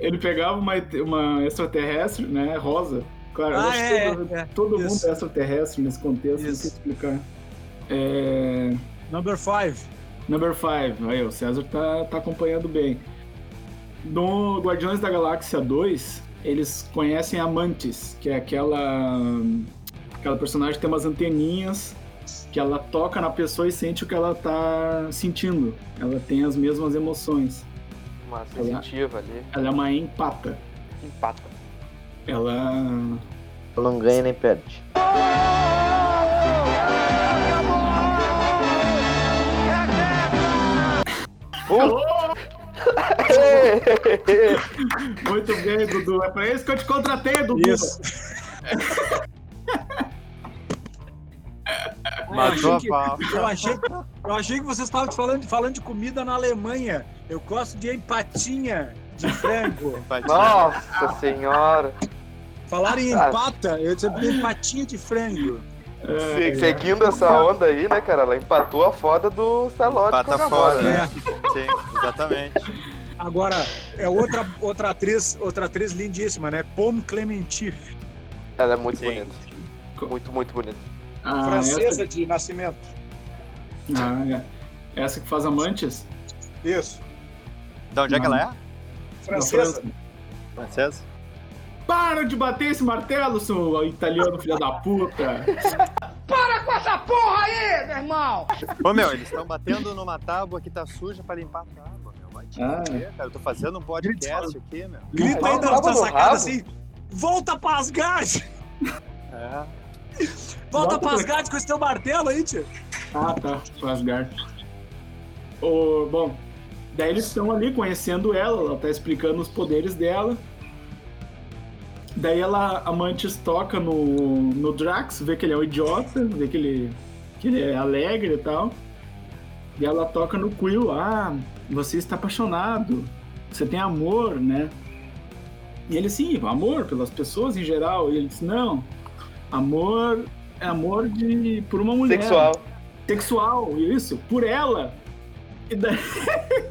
Ele pegava uma, uma extraterrestre, né? Rosa. Claro, eu Ah, acho é, que todo, é, todo mundo é extraterrestre nesse contexto, não Isso. sei explicar. É... Number 5. Number 5, aí o César tá, tá acompanhando bem. No Guardiões da Galáxia 2, eles conhecem a Mantis, que é aquela aquela personagem que tem umas anteninhas que ela toca na pessoa e sente o que ela tá sentindo. Ela tem as mesmas emoções. Uma sensitiva ali. Ela é uma empata. Empata. Ela Ela não ganha nem perde. muito bem, Dudu. É pra isso que eu te contratei, Dudu. Isso. Matou eu, a achei pau. que, eu, achei, eu achei que vocês estavam falando, falando de comida na Alemanha. Eu gosto de empatinha de frango. Nossa senhora. Falaram em Ah. empata, eu disse empatinha de frango. É, Se- Seguindo essa onda aí, né, cara? Ela empatou a foda do Salote com a Empata Gamora, fora, né? Sim, exatamente. Agora, é outra, outra atriz, outra atriz lindíssima, né? Pomme Clementif, Ela é muito Sim. bonita. Muito, muito bonita. Ah, francesa de nascimento. Essa, ah, é. essa que faz amantes? Isso. De onde é que ela é? Francesa. Francesa? Para de bater esse martelo, seu italiano filho da puta! Ô meu, eles estão batendo numa tábua que tá suja pra limpar a tábua, meu. Vai te Ah. cara. Eu tô fazendo um podcast aqui, meu. Grita aí da, sacada assim. Volta pra Asgard! É. Volta pra pra- Asgard com esse teu martelo aí, tio. Ah, tá. Asgard. O, bom, daí eles estão ali conhecendo ela, ela tá explicando os poderes dela. Daí ela, a Mantis toca no, no Drax, vê que ele é um idiota, vê que ele, que ele é alegre e tal. E ela toca no Quill, ah, você está apaixonado, você tem amor, né? E ele, sim, amor pelas pessoas em geral. E ele diz, não, amor é amor de, por uma mulher Sexual. sexual, isso, por ela. E daí,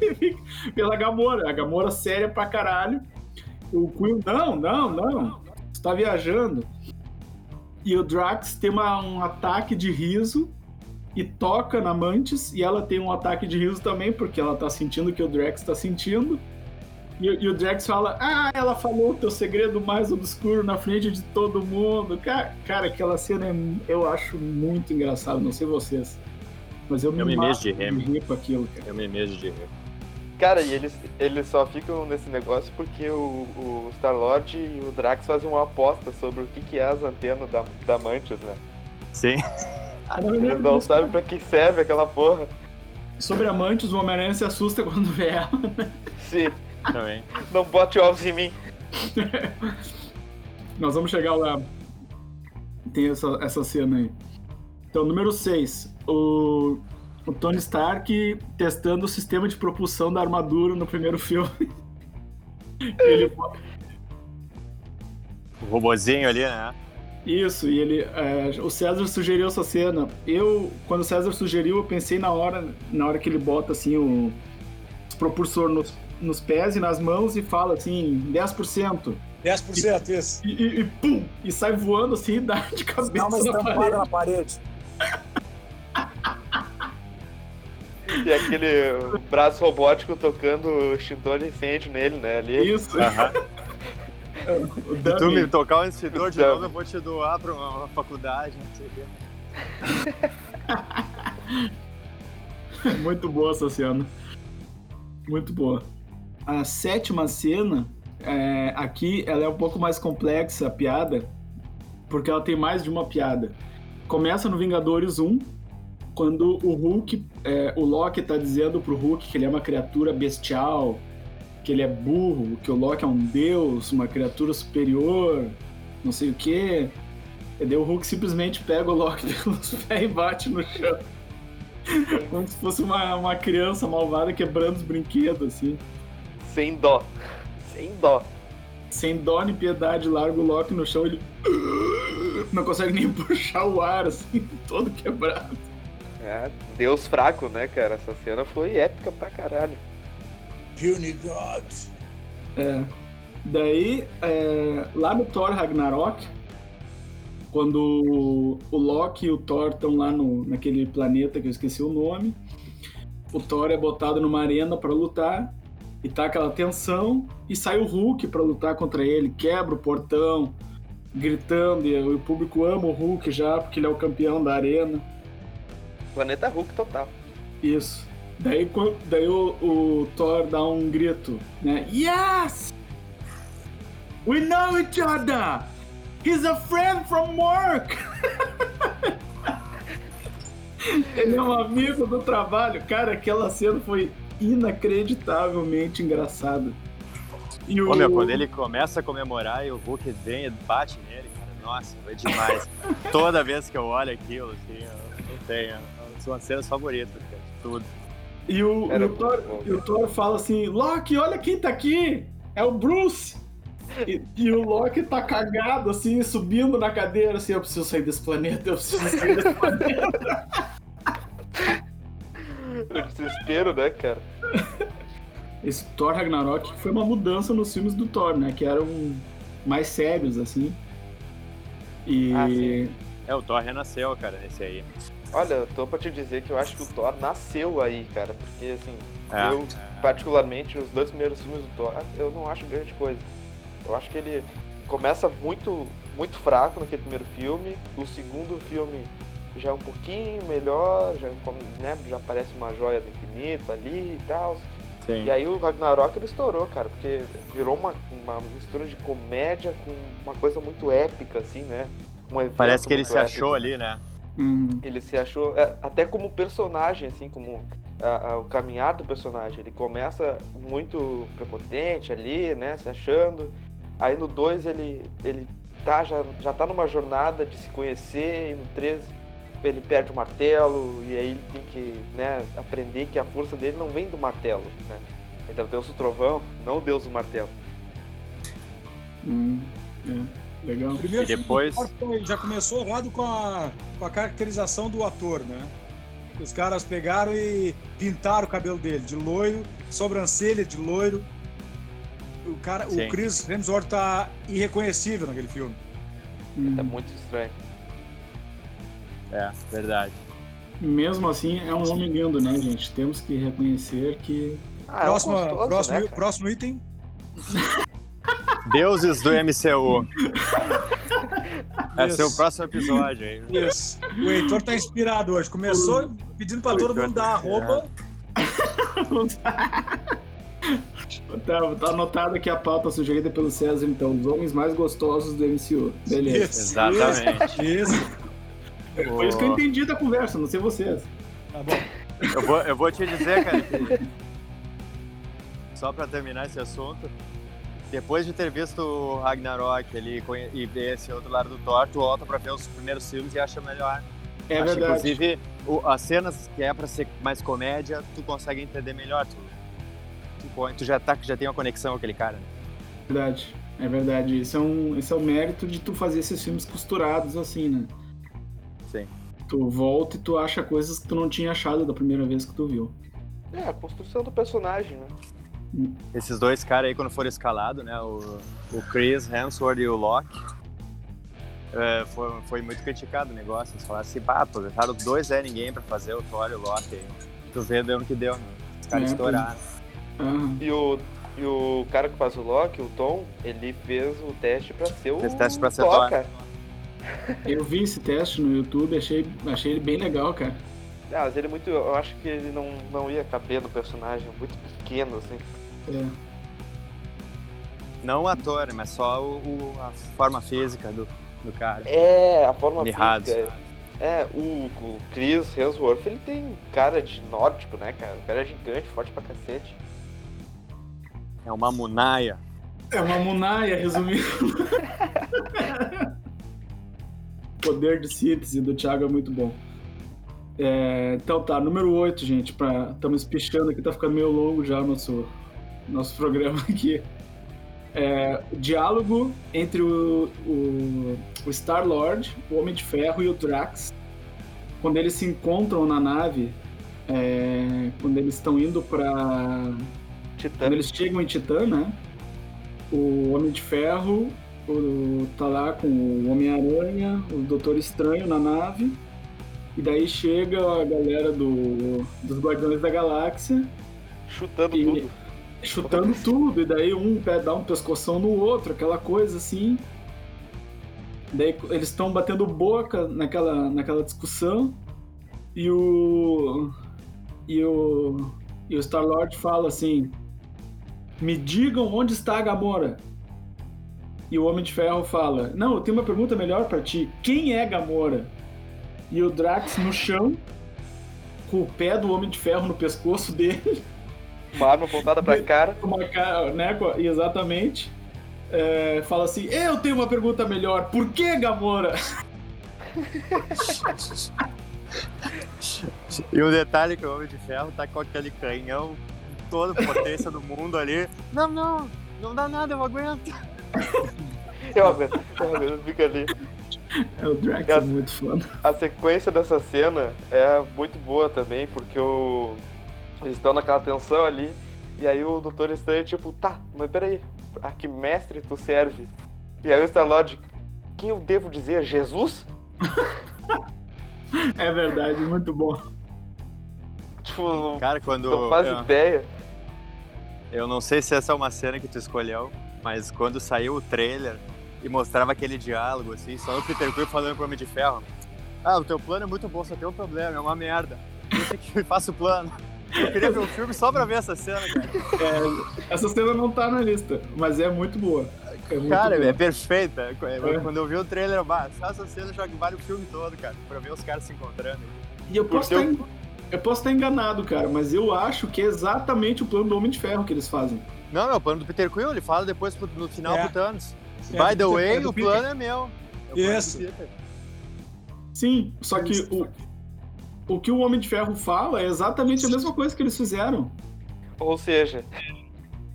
pela Gamora, a Gamora séria pra caralho. O Quill, não, não, não, você tá viajando. E o Drax tem uma- um ataque de riso e toca na Mantis, e ela tem um ataque de riso também, porque ela tá sentindo o que o Drax tá sentindo. E, e o Drax fala: Ah, ela falou o teu segredo mais obscuro na frente de todo mundo. Cara, cara aquela cena é- eu acho muito engraçado, não sei vocês. Mas eu me, Eu me mato mejo de rir. com aquilo, cara. Eu me mesmo de rir. Cara, e eles, eles só ficam nesse negócio porque o, o Star-Lord e o Drax fazem uma aposta sobre o que, que é as antenas da, da Mantis, né? Sim. Eles não sabem pra que serve aquela porra. Sobre amantes, o Homem-Aranha se assusta quando vê ela. Sim, Também. não bote ovos em mim. Nós vamos chegar lá. Tem essa, essa cena aí. Então, número 6. O, o Tony Stark testando o sistema de propulsão da armadura no primeiro filme. Ele, O robozinho ali, né? isso, e ele. é, o César sugeriu essa cena. Eu, quando o César sugeriu, eu pensei na hora, na hora que ele bota assim o propulsor nos, nos pés e nas mãos e fala assim, 10%. 10% isso. E, e, e pum! E sai voando assim e dá de cabeça Dá uma na estampada parede. na parede. E aquele braço robótico tocando o extintor de incêndio nele, né? Ali. Isso. O Se tu dummy. me tocar um extintor de novo, eu vou te doar pra uma, uma faculdade, não sei o quê. Muito boa essa cena. Muito boa. A sétima cena, é, aqui, ela é um pouco mais complexa, a piada, porque ela tem mais de uma piada. Começa no Vingadores 1, quando o Hulk, é, o Loki tá dizendo pro Hulk que ele é uma criatura bestial, que ele é burro, que o Loki é um deus, uma criatura superior, não sei o quê. E daí o Hulk simplesmente pega o Loki pelos pés e bate no chão. Como se fosse uma, uma criança malvada quebrando os brinquedos, assim. Sem dó. Sem dó. Sem dó nem piedade, larga o Loki no chão, ele não consegue nem puxar o ar, assim, todo quebrado. É, Deus fraco, né, cara? Essa cena foi épica pra caralho. Puny Gods. É. Daí, é, lá no Thor Ragnarok, quando o Loki e o Thor estão lá no, naquele planeta que eu esqueci o nome, o Thor é botado numa arena pra lutar e tá aquela tensão e sai o Hulk pra lutar contra ele, quebra o portão, gritando e o público ama o Hulk já porque ele é o campeão da arena. Planeta Hulk total. Isso. Daí, daí o, o Thor dá um grito, né? Yes! We know each other! He's a friend from work! Ele é um amigo do trabalho. Cara, aquela cena foi inacreditavelmente engraçada. E o... Ô, meu, quando ele começa a comemorar e o Hulk vem e bate nele, cara, nossa, foi demais. Toda vez que eu olho aquilo, assim, eu não tenho. São as cenas favoritas, cara, de tudo. E o, Era e o Thor, e o Thor fala assim: Loki, olha quem tá aqui! É o Bruce! E, e o Loki tá cagado, assim, subindo na cadeira, assim: Eu preciso sair desse planeta, eu preciso sair desse planeta. O desespero, né, cara? Esse Thor Ragnarok foi uma mudança nos filmes do Thor, né? Que eram mais sérios, assim. E. Ah, sim. É, o Thor renasceu, cara, nesse aí. Olha, eu tô pra te dizer que eu acho que o Thor nasceu aí, cara. Porque, assim, É. eu, particularmente, os dois primeiros filmes do Thor, eu não acho grande coisa. Eu acho que ele começa muito, muito fraco naquele primeiro filme. O segundo filme já é um pouquinho melhor, já, come- né, já parece uma joia do infinito ali e tal. Sim. E aí o Ragnarok ele estourou, cara, porque virou uma, uma mistura de comédia com uma coisa muito épica, assim, né? Um Parece que ele se épico. achou ali, né? Uhum. Ele se achou, é, até como personagem, assim, como a- a- o caminhar do personagem. Ele começa muito prepotente ali, né, se achando. Aí no 2 ele, ele tá, já, já tá numa jornada de se conhecer, e no 3 ele perde o martelo, e aí ele tem que né, aprender que a força dele não vem do martelo, né? Ele é o deus do trovão, não o deus do martelo. Hum, é, legal. Primeiro E depois- já começou errado com a, com a caracterização do ator, né? Os caras pegaram e pintaram o cabelo dele de loiro, sobrancelha de loiro. O cara, Sim. o Chris Hemsworth tá irreconhecível naquele filme. Uhum. É muito estranho. É, verdade. Mesmo assim, é um homem lindo, né, gente? Temos que reconhecer que. Ah, é um próximo, gostoso, próximo, né, próximo item. Deuses do MCU. Esse é o próximo episódio aí. Isso. O Heitor tá inspirado hoje. Começou pedindo pra todo mundo dar arroba. Tá, tá anotado aqui a pauta sugerida pelo César, então. Os homens mais gostosos do MCU. Beleza. Isso, Exatamente. Isso. Foi isso que eu entendi da conversa, não sei vocês. Tá bom. Eu vou, eu vou te dizer, cara, que... só pra terminar esse assunto, depois de ter visto o Ragnarok ali e ver esse outro lado do Thor, tu volta pra ver os primeiros filmes e acha melhor. É Acho, verdade. Inclusive, o- as cenas que é pra ser mais comédia, tu consegue entender melhor. Tu, tu, co- tu já, tá, já tem uma conexão com aquele cara. Né? verdade. É verdade. Isso é, um, esse é o mérito de tu fazer esses filmes costurados assim, né? Tu volta e tu acha coisas que tu não tinha achado da primeira vez que tu viu. É, a construção do personagem, né? Esses dois caras aí, quando foram escalados, né? O, o Chris Hemsworth e o Loki, é, foi, foi muito criticado o negócio. Eles falaram assim, pá, pô, deixaram dois é ninguém pra fazer o Thor e o Loki. aí. Tu vê, deu no que deu, né? Os caras É, estouraram. Aham. E o, e o cara que faz o Loki, o Tom, ele fez o teste pra ser o Fez teste pra ser Thor, Thor. cara. Eu vi esse teste no YouTube, achei, achei ele bem legal, cara. Ah, mas ele é muito. Eu acho que ele não, não ia caber no personagem, muito pequeno, assim. É. Não o ator, mas só o, o- a forma física do, do cara. É, a forma Mirrado. física. É, o, o Chris Hemsworth, ele tem cara de nórdico, né, cara? O cara é gigante, forte pra cacete. É uma munaia. É uma munaia, resumindo. Poder de síntese do Thiago é muito bom. É, então tá, número 8, gente. Estamos espichando aqui, tá ficando meio longo já o nosso, nosso programa aqui. É, o diálogo entre o, o, o Star-Lord, o Homem de Ferro e o Drax. Quando eles se encontram na nave, é, quando eles estão indo pra. Titã. Quando eles chegam em Titã, né? O Homem de Ferro o, tá lá com o Homem-Aranha, o Doutor Estranho na nave. E daí chega a galera do, dos Guardiões da Galáxia Chutando E- tudo. chutando tudo. E daí um pé dá um pescoção no outro, aquela coisa assim. Daí eles estão batendo boca naquela, naquela discussão. E o. E o. E o Star-Lord fala assim: Me digam onde está a Gamora. E o Homem de Ferro fala: Não, eu tenho uma pergunta melhor pra ti. Quem é Gamora? E o Drax no chão, com o pé do Homem de Ferro no pescoço dele Uma arma apontada pra cara. uma cara, né, exatamente. É, fala assim: Eu tenho uma pergunta melhor. Por que Gamora? E um detalhe que o Homem de Ferro tá com aquele canhão, toda a potência do mundo ali. Não, não, não dá nada, eu aguento. Eu aguento, eu aguento, fica ali. É, o Drax É. é muito foda. A sequência dessa cena é muito boa também, porque o... eles estão naquela tensão ali, e aí o Doutor Estranho, tipo, tá, mas peraí, a que mestre tu serve? E aí o Star-Lord, quem eu devo dizer? Jesus? É verdade, muito bom. Tipo, não, Cara, quando. não faz eu, ideia. eu não sei se essa é uma cena que tu escolheu, mas quando saiu o trailer e mostrava aquele diálogo, assim, só o Peter Quill falando pro Homem de Ferro. Ah, o teu plano é muito bom, só tem um problema, é uma merda. Deixa que eu faça o plano. Eu queria ver o filme só pra ver essa cena, cara. É, essa cena não tá na lista, mas é muito boa. É muito Cara, boa. é perfeita. É. Quando eu vi o trailer, bah, só essa cena já vale o filme todo, cara. Pra ver os caras se encontrando. E eu posso, eu posso estar enganado, cara, mas eu acho que é exatamente o plano do Homem de Ferro que eles fazem. Não, é o plano do Peter Quill, ele fala depois pro- no final É. pro Thanos. É By the Peter- way, é do o Peter. plano é meu. É Isso. Sim, só que o, o que o Homem de Ferro fala é exatamente a mesma coisa que eles fizeram. Ou seja,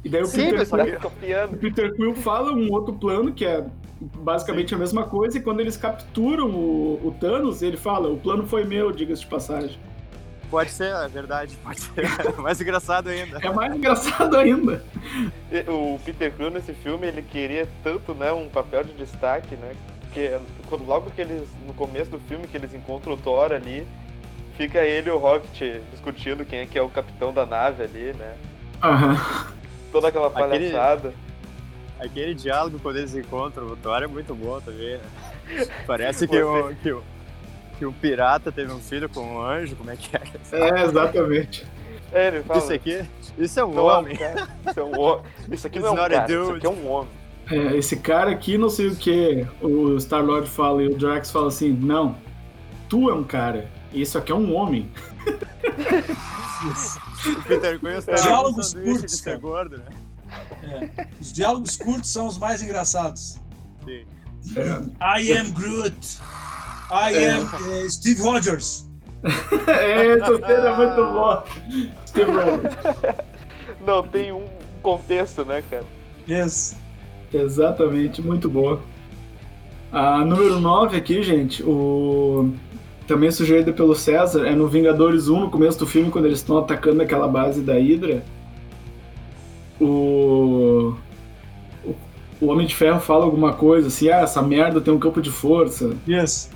E daí o Sim, Peter, tá Quill, copiando. o Peter Quill fala um outro plano que é basicamente a mesma coisa, e quando eles capturam o, o Thanos, ele fala: O plano foi meu, diga-se de passagem. Pode ser, é verdade. Pode ser. Mais engraçado ainda. É mais engraçado ainda. O Peter Quill nesse filme, ele queria tanto, né, um papel de destaque, né? Porque quando, logo que eles, no começo do filme, que eles encontram o Thor ali, fica ele e o Rocket discutindo quem é que é o capitão da nave ali, né? Aham. Toda aquela Aquele- palhaçada. Aquele diálogo quando eles encontram o Thor é muito bom também. né? Parece que o, que, o, que o pirata teve um filho com um anjo, como é que é? É, exatamente. É, ele fala. Isso aqui, isso é um não é um homem. cara, Isso é um. Isso aqui não é um cara, isso aqui é um homem. É, esse cara aqui não sei o que. O Star-Lord fala e o Drax fala assim: Não, tu é um cara. E isso aqui é um homem. O Peter Quill está Diálogos um curtos, de ser cara. gordo, né? Os diálogos curtos são os mais engraçados. Sim. I am Groot. I am eh, Steve Rogers. é, essa cena é muito boa. Steve Rogers. Não tem um contexto, né, cara? Yes. Exatamente, muito boa. A número 9 aqui, gente, o também sugerido pelo César, é no Vingadores 1, no começo do filme, quando eles estão atacando aquela base da Hydra. O... o- o Homem de Ferro fala alguma coisa assim, ah, essa merda tem um campo de força. Yes.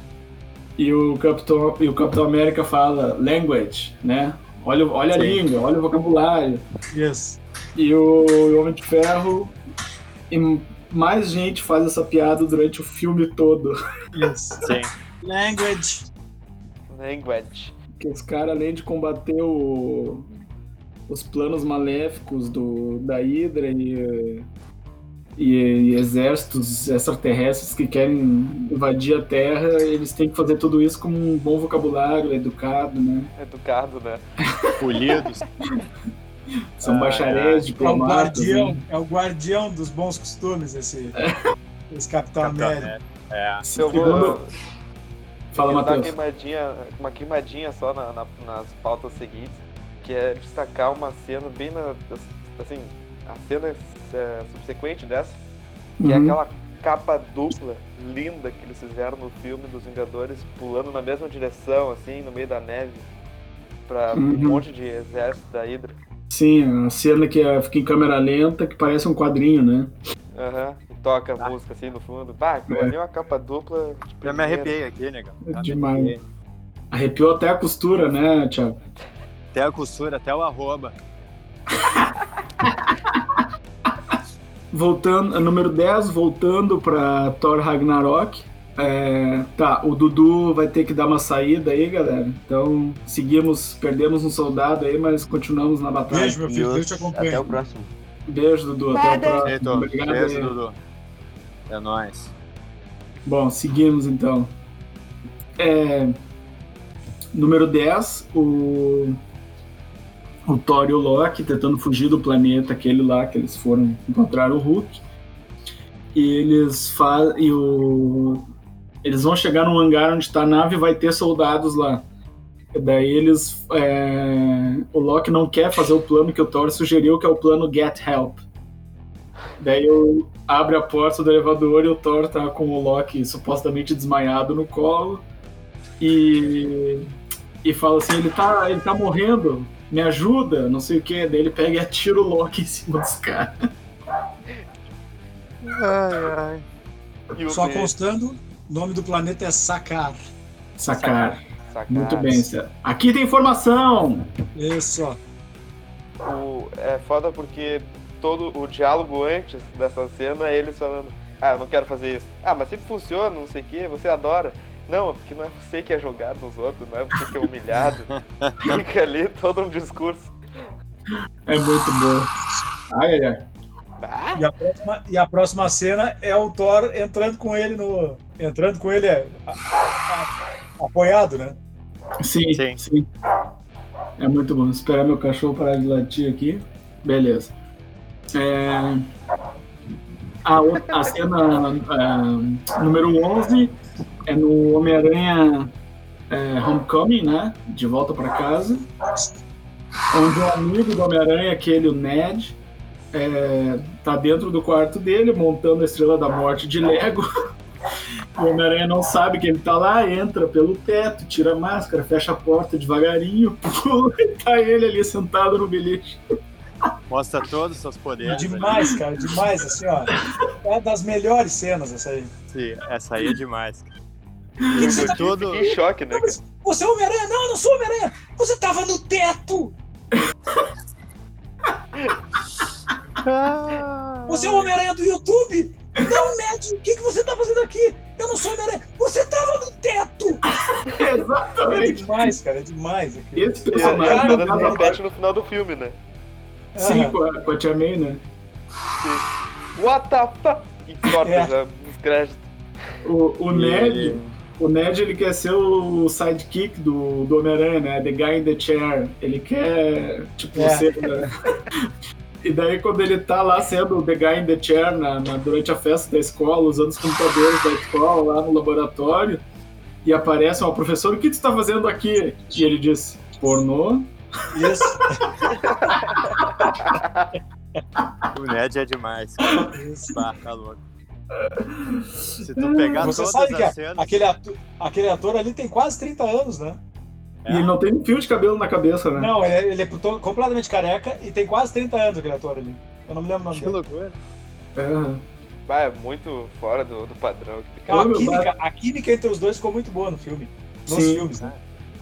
E o Capitão, e o Capitão América fala language, né? Olha, olha a língua, olha o vocabulário. Yes. E o Homem de Ferro. E mais gente faz essa piada durante o filme todo. Yes. Sim. Language. Language. Que os caras, além de combater o- os planos maléficos do, da Hydra e, e, e exércitos extraterrestres que querem invadir a Terra, eles têm que fazer tudo isso com um bom vocabulário, educado, né? Educado, né? Polidos. São Ah, bacharéis, É o diplomatas. guardião. né? É o guardião dos bons costumes, esse, esse Capitão Capitão América. É. Eu vou. Segundo- Fala, dar uma Matheus. queimadinha, uma queimadinha só na- na- nas pautas seguintes, que é destacar uma cena bem na. Assim, a cena é, subsequente dessa, que é Uhum. aquela capa dupla linda que eles fizeram no filme dos Vingadores, pulando na mesma direção, assim, no meio da neve, pra um Uhum. monte de exército da Hydra. Sim, a cena que é- fica em câmera lenta, que parece um quadrinho, né? Aham, e toca a música assim no fundo. Bah, aquilo É. é uma capa dupla. Já me arrepiei aqui, negão. Já me Demais. arrepiei. Arrepiou até a costura, né, Thiago? Até a costura, até o arroba. Voltando, número 10, voltando pra Thor Ragnarok. É, tá, o Dudu vai ter que dar uma saída aí, galera. Então, seguimos, perdemos um soldado aí, mas continuamos na batalha. Beijo, meu filho. Deus te Até o acompanhe. próximo. Beijo, Dudu. Até o próximo. Obrigado. beijo, aí. Dudu. É nóis. Bom, seguimos então. É, número 10, o, o Thor e o Loki tentando fugir do planeta, aquele lá que eles foram encontrar o Hulk. E eles fa e o eles vão chegar num hangar onde está a nave e vai ter soldados lá. E daí eles é, o Loki não quer fazer o plano que o Thor sugeriu, que é o plano Get Help. Daí eu abre a porta do elevador e o Thor tá com o Loki supostamente desmaiado no colo e e fala assim, ele tá, ele tá morrendo, me ajuda, não sei o que. Daí ele pega e atira o Loki em cima dos caras. E o Só constando, o nome do planeta é Sakar. Sacar. Sacar. Muito bem, Cé. Aqui tem informação! Isso, ó. O, é foda porque todo o diálogo antes dessa cena é eles falando: Ah, eu não quero fazer isso. Ah, mas sempre funciona, não sei o que, você adora. Não, é porque não é você que é jogado nos outros, não é você que é humilhado. Fica ali todo um discurso. É muito bom. Ai, ai, ai. Ah, E a, próxima, e a próxima cena é o Thor entrando com ele no. Entrando com ele é, a- a- apoiado, né? Sim, Sim. sim, É muito bom. Esperar meu cachorro parar de latir aqui. Beleza. É, A, a cena é, número 11 é no Homem-Aranha é, Homecoming, né? De volta para casa. Onde um amigo do Homem-Aranha, aquele, o Ned, é, tá dentro do quarto dele, montando a Estrela da Morte de Lego. O Homem-Aranha não sabe que ele tá lá, entra pelo teto, tira a máscara, fecha a porta devagarinho, pula e tá ele ali sentado no beliche. Mostra todos os seus poderes. demais, cara, demais, assim, ó. É uma das melhores cenas essa aí. ali. Sim, essa aí é demais. cara. Que que você tá Foi tudo. fiquei em choque, né, cara? Você é Homem-Aranha? Não, eu não sou Homem-Aranha! Você tava no teto! Você é o Homem-Aranha do YouTube! Não, Ned, o que, que você tá fazendo aqui? Eu não sou Homem-Aranha. Você tava no teto! É Exatamente. demais, cara, é demais. aquilo. Esse a personagem cara, tava- se repete no final do filme, né? Sim, Aham. com a, com a Tia May, né? What the fuck? E corta É. já os créditos. O, o Ned, o Ned, ele quer ser o sidekick do, do Homem-Aranha, né? The guy in the chair. Ele quer, tipo, É. ser... né? E daí, quando ele tá lá sendo o The Guy in the Chair na, na- durante a festa da escola, usando os computadores da escola lá no laboratório, e aparece uma professora, o que tu tá fazendo aqui? E ele diz, pornô? Isso. O Ned é demais. cara. isso. Bah, tá louco. Se tu pegar Você todas sabe que cenas. aquele ator, aquele ator ali tem quase 30 anos, né? É. E ele não tem um fio de cabelo na cabeça, né? Não, ele é, ele é completamente careca e tem quase 30 anos aquele ator ali. Eu não me lembro o nome Que dele. loucura. É. Bah, é muito fora do, do padrão. A, química, a química entre os dois ficou muito boa no filme. Nos Sim. filmes, né?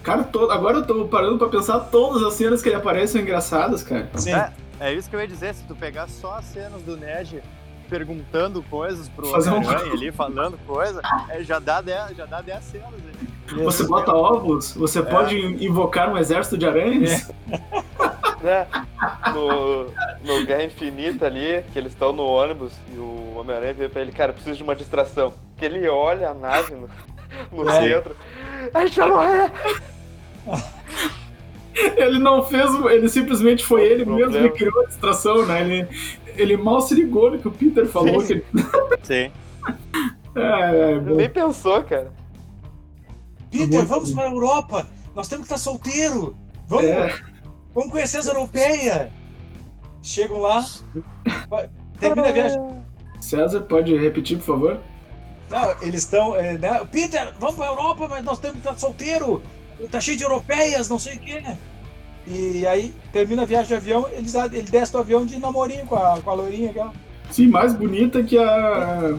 Cara, to- agora eu tô parando pra pensar, todas as cenas que ele aparece são engraçadas, cara. Sim. É, é isso que eu ia dizer, se tu pegar só as cenas do Ned perguntando coisas pro Fazer um- Homem-Aranha ali, falando coisa, é, já dá 10, já dá 10 cenas ali. Você bota ovos, você pode invocar um exército de aranhas. né? No, no Guerra Infinita ali, que eles estão no ônibus e o Homem-Aranha vê pra ele, cara, preciso de uma distração. Que ele olha a nave no, no É. centro. Aí já não é! Ele não fez, ele simplesmente foi ele mesmo problema. que criou a distração, né? Ele, ele mal se ligou no que o Peter falou. Sim. Que Sim. é, é, Ele nem pensou, cara. Peter, Muito vamos bom. para a Europa! Nós temos que estar solteiro! Vamos, é, vamos conhecer as europeias! Chegam lá, termina a viagem. César, pode repetir, por favor? Não, eles estão. é, né? Peter, vamos para a Europa, mas nós temos que estar solteiro! Tá cheio de europeias, não sei o quê. E aí termina a viagem de avião, eles, ele desce do avião de namorinho com a, com a loirinha aquela. Sim, mais bonita que a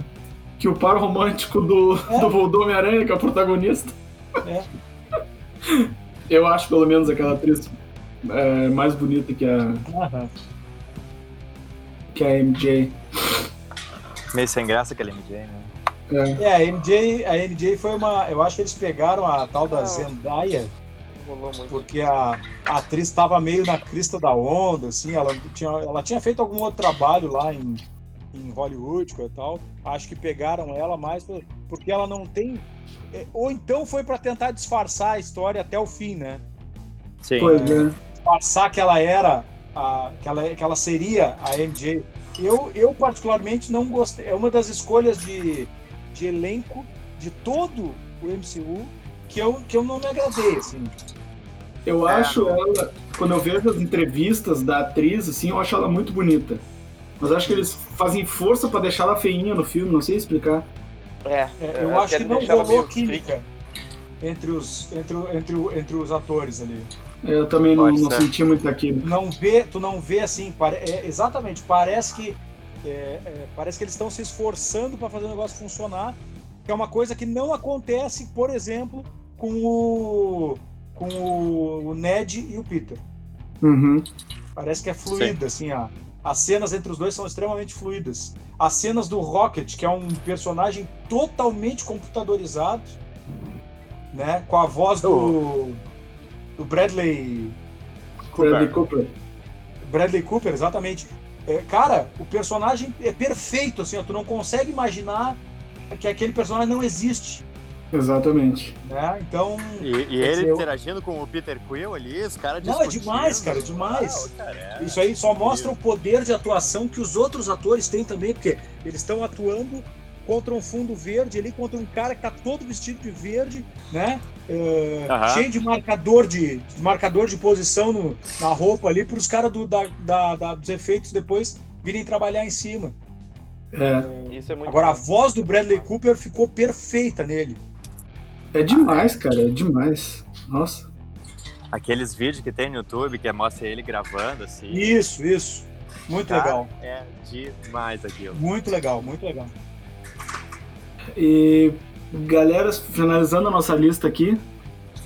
que o par romântico do, É. do, Homem-Aranha, que é o protagonista. É. Eu acho, pelo menos, aquela atriz é, mais bonita que a, Aham. que a MJ. Meio sem graça aquele MJ, né? É. É, a MJ, a MJ foi uma. Eu acho que eles pegaram a tal da Ah, Zendaya, Rolou muito. porque a, a atriz estava meio na crista da onda, assim, ela tinha, ela tinha feito algum outro trabalho lá em, em Hollywood e tal. Acho que pegaram ela mais por- porque ela não tem. é, Ou então foi para tentar disfarçar a história até o fim, né? Sim. Pois é. Disfarçar que ela era, a, que, ela, que ela seria a MJ. Eu, eu particularmente não gostei. É uma das escolhas de, de elenco de todo o MCU que eu, que eu não me agradei, assim. Eu É. acho ela, quando eu vejo as entrevistas da atriz, assim, eu acho ela muito bonita. Mas acho que eles fazem força pra deixar ela feinha no filme, não sei explicar. É, É, eu é, acho que não rolou química entre os, entre, entre, entre os atores ali. Eu também não, Pode não senti muito aquilo. Não vê, tu não vê assim, pare- é, exatamente, parece que é, é, parece que eles estão se esforçando para fazer o negócio funcionar, que é uma coisa que não acontece, por exemplo, com o com o Ned e o Peter. Uhum. Parece que é fluida, assim, a, as cenas entre os dois são extremamente fluidas. As cenas do Rocket, que é um personagem totalmente computadorizado, né? Com a voz do, do Bradley, Bradley Cooper. Bradley Cooper, exatamente. É, cara, o personagem é perfeito, assim, ó, tu não consegue imaginar que aquele personagem não existe, Exatamente. né? Então, E, e ele eu- interagindo com o Peter Quill ali, os caras Não, é demais, cara, é demais. Ah, cara, é. Isso aí só mostra o poder de atuação que os outros atores têm também, porque eles estão atuando contra um fundo verde ali, contra um cara que tá todo vestido de verde, né? É, Aham. Cheio de marcador de, de marcador de posição no- na roupa ali, para os caras do, da, da- da- dos efeitos depois virem trabalhar em cima. É, Isso é muito Agora, a bom. voz do Bradley Cooper ficou perfeita nele. É demais, cara, é demais. Nossa. Aqueles vídeos que tem no YouTube que mostra ele gravando, assim. Isso, isso. Muito Cara, legal. É demais aquilo. Muito legal, muito legal. E galera, finalizando a nossa lista aqui,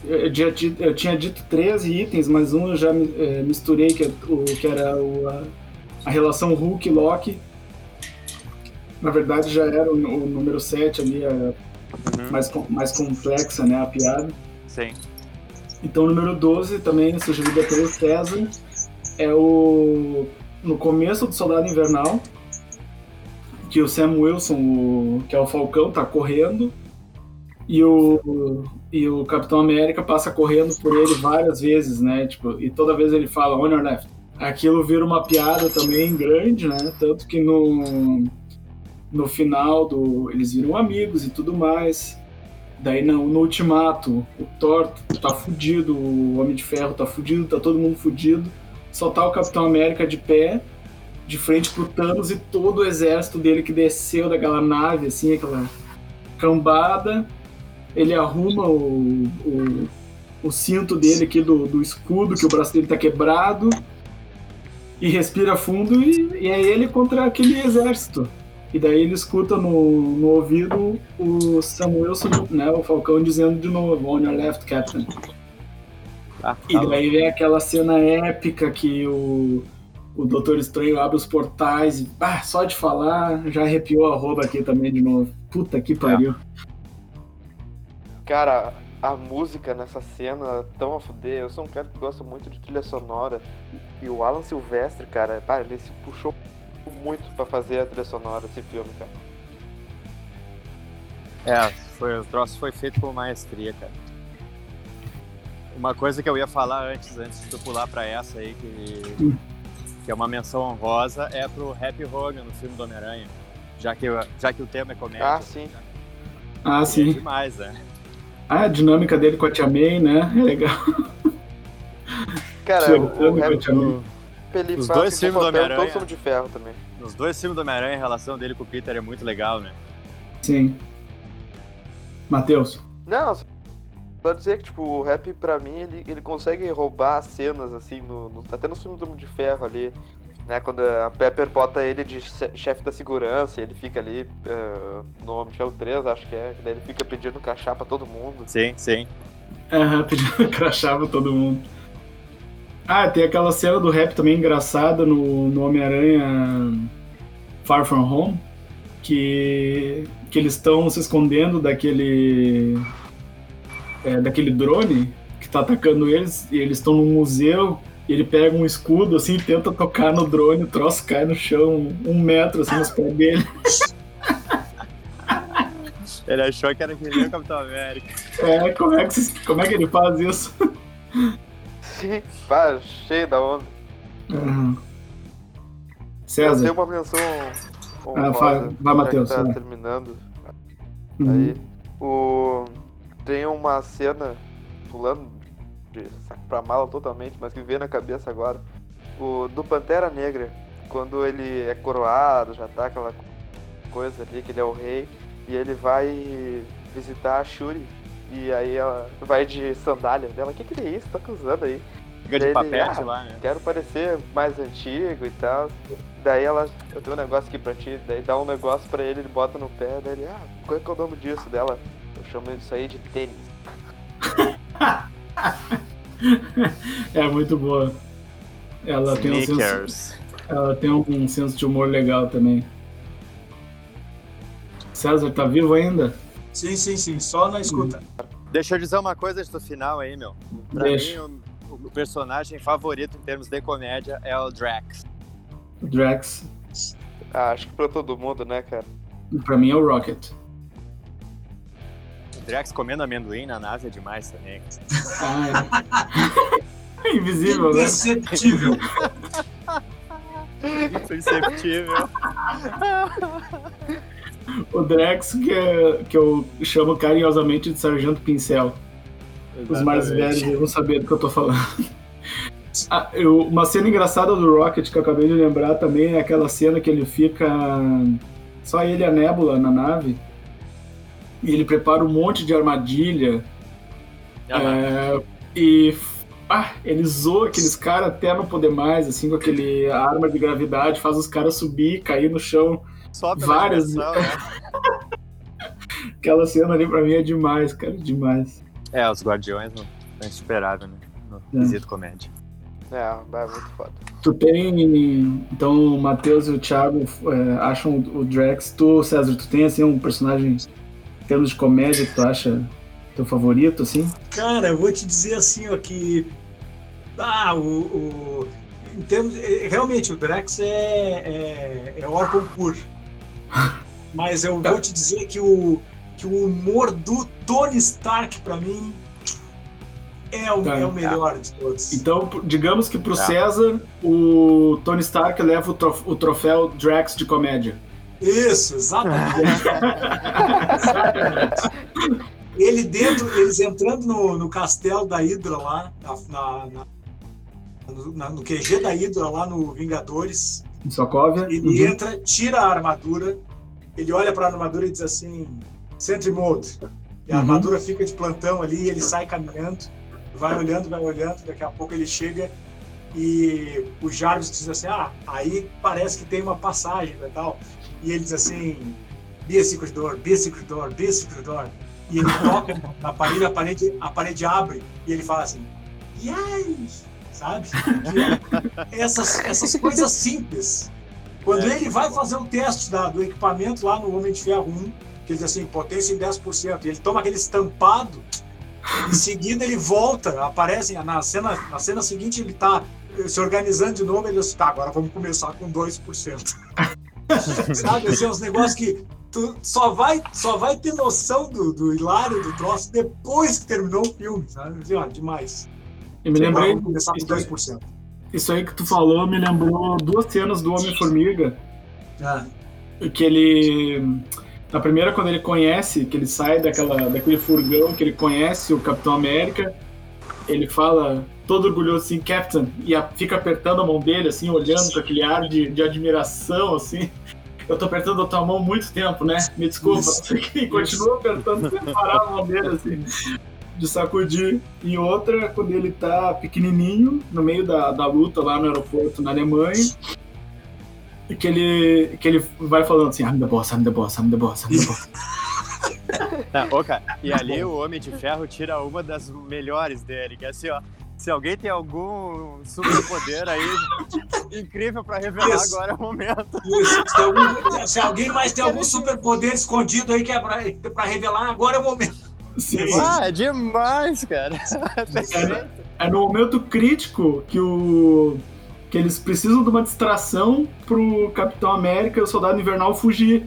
eu, já ti- eu tinha dito 13 itens, mas um eu já eh, misturei, que, é o, que era o- a, a relação Hulk e Loki. Na verdade, já era o, o número 7 ali, a, Uhum. mais, mais complexa, né, a piada. Sim. Então, o número 12, também sugerido pelo César, é o. No começo do Soldado Invernal, que o Sam Wilson, o- que é o Falcão, tá correndo, e o, e o Capitão América passa correndo por ele várias vezes, né? Tipo, e toda vez ele fala on your left. Aquilo vira uma piada também grande, né? Tanto que no, no final do. Eles viram amigos e tudo mais. Daí no, no ultimato, o Thor tá fudido, o Homem de Ferro tá fudido, tá todo mundo fudido. Só tá o Capitão América de pé, de frente pro Thanos e todo o exército dele que desceu daquela nave, assim, aquela cambada. Ele arruma o, o, o cinto dele aqui do, do escudo, que o braço dele tá quebrado. E respira fundo e, e é ele contra aquele exército. E daí ele escuta no, no ouvido o Samuelson, né, o Falcão, dizendo de novo, on your left, Captain. Ah, E tá daí vem aquela cena épica que o, o Doutor Estranho abre os portais e, ah, só de falar, já arrepiou a roupa aqui também de novo. Puta que pariu. Cara, a música nessa cena tão a fuder. Eu sou um cara que gosta muito de trilha sonora. E o Alan Silvestre, cara, pá, ele se puxou muito pra fazer a trilha sonora desse filme, cara. É, foi, o troço foi feito com maestria, cara. Uma coisa que eu ia falar antes, antes de tu pular pra essa aí, que, que é uma menção honrosa, é pro Happy Hogan no filme do Homem-Aranha. Já que, já que o tema é comédia. Ah, sim. Ah, É sim. demais, né? Ah, a dinâmica dele com a Tia May, né? É legal. Cara, o, o continuo. Ele Os dois um filmes do Homem-Aranha. todo Homem de ferro também. Nos dois filmes do Homem-Aranha, a relação dele com o Peter é muito legal, né? Sim. Matheus. Não, só dizer que, tipo, o rap, pra mim, ele, ele consegue roubar cenas, assim, no, no- até no filme do Homem de Ferro ali, né? Quando a Pepper bota ele de che- chefe da segurança, ele fica ali eh, no Homem de Ferro 3, acho que é, daí ele fica pedindo crachá pra todo mundo. Sim, sim. Aham, pedindo crachava todo mundo. Ah, tem aquela cena do rap também engraçada no, no Homem-Aranha Far From Home, que, que eles estão se escondendo daquele é, daquele drone que tá atacando eles, e eles estão num museu, e ele pega um escudo assim e tenta tocar no drone, o troço cai no chão um metro assim nos pés dele. Ele achou que era que nem o Capitão América. É, como é que, como é que ele faz isso? Sim, pá, cheio da onda. Uhum. César. tenho uma menção Ah, vai- vai, Matheus, Tá vai. terminando. Uhum. Aí, o... tem uma cena pulando de saco pra mala totalmente, mas que veio na cabeça agora. O do Pantera Negra, quando ele é coroado, já tá aquela coisa ali, que ele é o rei, e ele vai visitar a Shuri. E aí ela vai de sandália dela. O que, que é isso? Tá acusando aí? Fica de papete ah, lá, né? Quero parecer mais antigo e tal. Daí ela, eu tenho um negócio aqui pra ti, daí dá um negócio pra ele, ele bota no pé, daí ele, ah, qual é que é o nome disso dela? Eu chamo isso aí de tênis. É muito boa. Ela tem, um senso, ela tem um senso de humor legal também. César, tá vivo ainda? Sim, sim, sim. Só na escuta. Deixa eu dizer uma coisa antes do final aí, meu. Pra Deixa. mim, o, o personagem favorito em termos de comédia é o Drax. O Drax, Ah, acho que pra todo mundo, né, cara? pra mim é o Rocket. O Drax comendo amendoim na nave é demais também. Ah, é. Invisível, né? Imperceptível. Imperceptível. O Drax, que, é- que eu chamo carinhosamente de Sargento Pincel. Os mais velhos vão saber do que eu tô falando. Ah, eu- uma cena engraçada do Rocket que eu acabei de lembrar também é aquela cena que ele fica. Só ele e a Nebula na nave. E ele prepara um monte de armadilha. é, e. Ah, ele zoa aqueles caras até não poder mais, assim, com aquele arma de gravidade, faz os caras subir, cair no chão. Só pela várias- né? Aquela cena ali pra mim é demais, cara, demais. É, os Guardiões não é insuperável, né? No É. quesito comédia. É, é muito foda. Tu tem. Então, o Matheus e o Thiago é, acham o Drax. Tu, César, tu tem assim um personagem em termos de comédia que tu acha teu favorito, assim? Cara, eu vou te dizer assim, ó, que. Ah, o. o em termos, é, realmente, o Drax é, é, é órgão puro. Mas eu vou te dizer que o, que o humor do Tony Stark, pra mim, é o, Tá. é o melhor de todos. Então, digamos que pro Tá. César, o Tony Stark leva o, trof- o troféu Drax de comédia. Isso, exatamente. exatamente. Ele dentro, eles entrando no, no castelo da Hydra lá, na, na- na- no, na- no QG da Hydra lá no Vingadores, Em Sokovia. ele Uhum. entra, tira a armadura, ele olha para a armadura e diz assim, Sentry Mode. E a Uhum. armadura fica de plantão ali, ele sai caminhando, vai olhando, vai olhando, daqui a pouco ele chega e o Jarvis diz assim, ah, aí parece que tem uma passagem e tal. E ele diz assim, be a secret door, be a secret door, be a secret door. E ele toca na parede, a parede, a parede abre e ele fala assim, yes! Sabe? Essas, essas coisas simples. Quando É. ele vai fazer o teste da- do equipamento lá no Homem de Ferro 1, que ele diz assim, potência em 10%, e ele toma aquele estampado, em seguida ele volta, aparece na cena, na cena seguinte ele tá eh, se organizando de novo, ele diz, tá, agora vamos começar com 2%. Sabe, assim, uns negócios que tu só vai, só vai ter noção do, do hilário do troço depois que terminou o filme, sabe? Assim, ó, demais. Eu me lembrei. vamos começar com isso aí. 2%. Isso aí que tu falou me lembrou duas cenas do Homem-Formiga. Ah, Que ele. Na primeira, quando ele conhece, que ele sai daquela, daquele furgão, que ele conhece o Capitão América, ele fala todo orgulhoso assim, Captain, e a- fica apertando a mão dele, assim, olhando com aquele ar de, de admiração, assim. Eu tô apertando a tua mão há muito tempo, né? Me desculpa. Isso. E continua apertando sem parar a mão dele, assim, de sacudir. E outra, quando ele tá pequenininho, no meio da, da luta lá no aeroporto na Alemanha, e que ele, que ele vai falando assim, I'm the boss, I'm the boss, I'm the boss, I'm the boss. Não, ô, cara, e ali o Homem de Ferro tira uma das melhores dele, que é assim, ó. Se alguém tem algum superpoder aí incrível pra revelar, Isso. agora é o momento. Isso. Se, algum- se alguém mais tem algum superpoder escondido aí que é pra, pra revelar, agora é o momento. Sim. Ah, é demais, cara. Perfeito. É no momento crítico que o que eles precisam de uma distração pro Capitão América e o Soldado Invernal fugir.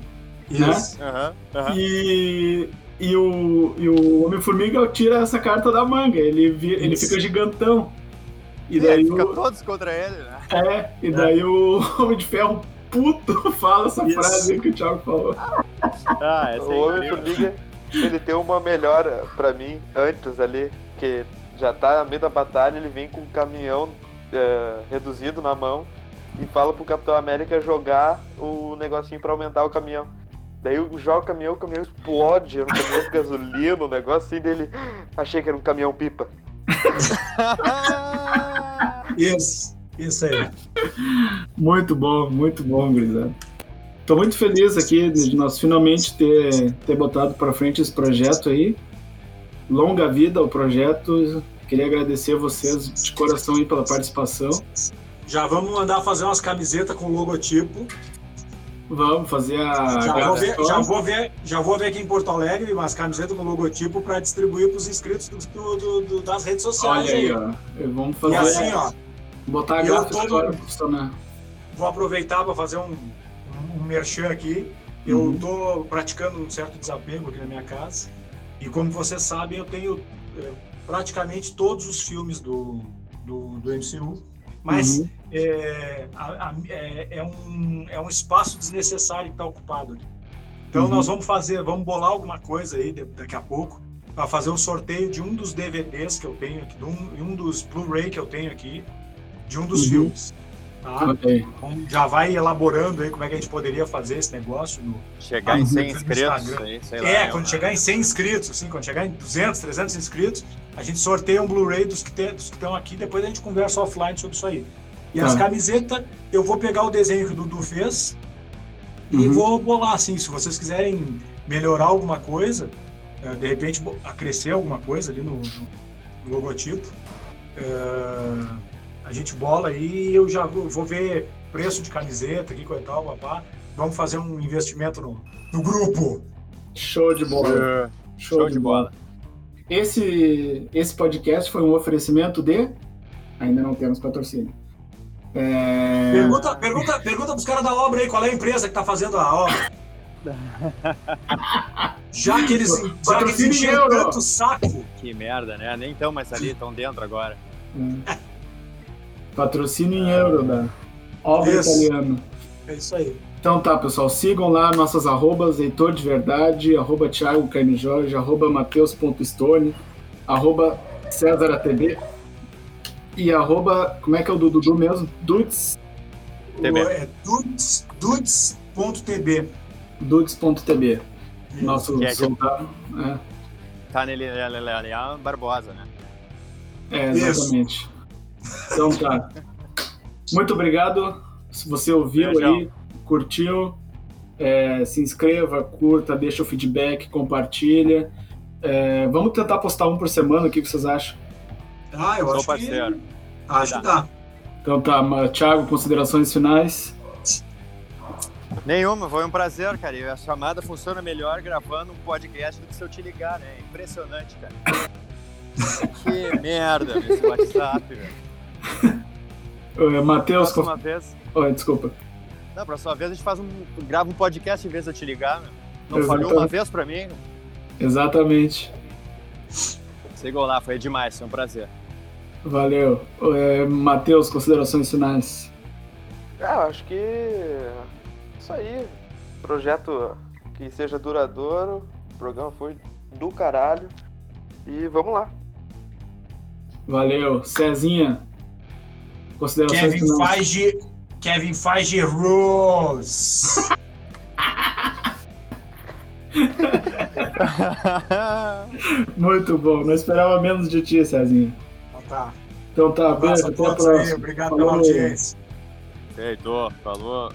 Isso. Aham, aham. E, e o, e o Homem-Formiga tira essa carta da manga, ele, vi- ele fica gigantão. E E daí, aí fica o, todos contra ele, né? é, e daí o Homem de Ferro puto fala essa Isso. frase que o Thiago falou. Ah, essa O é incrível. Homem-Formiga, ele tem uma melhora pra mim antes ali, que já tá no meio da batalha, ele vem com um caminhão é, reduzido na mão e fala pro Capitão América jogar o negocinho pra aumentar o caminhão. Daí eu jogo o caminhão, o caminhão explode, era um caminhão de gasolina, um negócio assim dele. Achei que era um caminhão pipa. Isso. Isso aí. Muito bom, muito bom, gurizada. Tô muito feliz aqui de nós finalmente ter, ter botado pra frente esse projeto aí. Longa vida ao projeto. Queria agradecer a vocês de coração aí pela participação. Já vamos mandar fazer umas camisetas com logotipo. Vamos fazer a. Já vou, ver, já, vou ver, já vou ver aqui em Porto Alegre umas camisetas com logotipo para distribuir para os inscritos do- do- do- das redes sociais. Olha aí, ó. Vamos E fazer. assim, ó, botar a gráfica tô- história profissional. vou aproveitar para fazer um, um, merchan aqui. Eu Uhum. estou praticando um certo desapego aqui na minha casa. E como vocês sabem, eu tenho eh, praticamente todos os filmes do, do, do MCU. Mas Uhum. é, a- a- é- é um, é um espaço desnecessário que está ocupado ali. Então Uhum. nós vamos fazer, vamos bolar alguma coisa aí de- daqui a pouco para fazer um sorteio de um dos DVDs que eu tenho aqui, de um, um dos Blu-ray que eu tenho aqui, de um dos Uhum. filmes. Tá? Então, já vai elaborando aí como é que a gente poderia fazer esse negócio. No... Chegar em 100 no inscritos, Instagram. aí, sei lá. É, eu- quando chegar em 100 inscritos, assim, quando chegar em 200, 300 inscritos, a gente sorteia um Blu-ray dos que estão aqui, depois a gente conversa offline sobre isso aí. E Tá. as camisetas, eu vou pegar o desenho que o Dudu fez e Uhum. vou bolar, assim, se vocês quiserem melhorar alguma coisa, eh, de repente acrescer alguma coisa ali no, no- logotipo, eh, a gente bola aí e eu já vou, vou ver preço de camiseta aqui, coisa e tal, papá. Vamos fazer um investimento no, no grupo. Show de bola. Show de bola. Esse, esse podcast foi um oferecimento de. Ainda não temos patrocínio. É... Pergunta, pergunta, pergunta pros caras da obra aí, qual é a empresa que tá fazendo a obra. Já que eles, já que eles encheram tanto o saco. Que merda, né? Nem estão mais ali, estão dentro agora. é, Patrocínio em euro da obra Isso. italiana. É isso aí. Então tá, pessoal, sigam lá nossas arrobas, Heitor de Verdade, arroba Thiago Carne Jorge, arroba Mateus.stone, arroba César ATB e arroba, como é que é o do Dudu mesmo? Dudes, TB. É dudes- dudes.tb. dudes.tb, nosso Que é que- soldado. É, Tá nele, Barbosa, né? é, Isso. Então tá. Muito obrigado. Se você ouviu Beijão. aí, curtiu, é, se inscreva, curta, deixa o feedback, compartilha. É, vamos tentar postar um por semana, o que vocês acham? Ah, eu Sou acho parceiro. que. Acho que dá. Então tá, Thiago, considerações finais. Nenhuma, foi um prazer, cara. E a chamada funciona melhor gravando um podcast do que se eu te ligar, né? Impressionante, cara. que merda esse WhatsApp, velho. Matheus, Próxima vez. Oi, desculpa. Não, próxima vez a gente faz um. grava um podcast em vez de eu te ligar, meu. Não Exatamente. falhou uma vez pra mim? Exatamente. Sigam lá, foi demais, foi um prazer. Valeu. É, Matheus, considerações finais. Ah, eu acho que. Isso aí. Projeto que seja duradouro. O programa foi do caralho. E vamos lá. Valeu. Cezinha, considerações Kevin finais. Feige. Kevin Feige Rules. Muito bom. Não esperava menos de ti, Cezinha. Então tá. Então tá, abraço beijo. Até a próxima. Obrigado Falou. pela audiência. Feito, falou.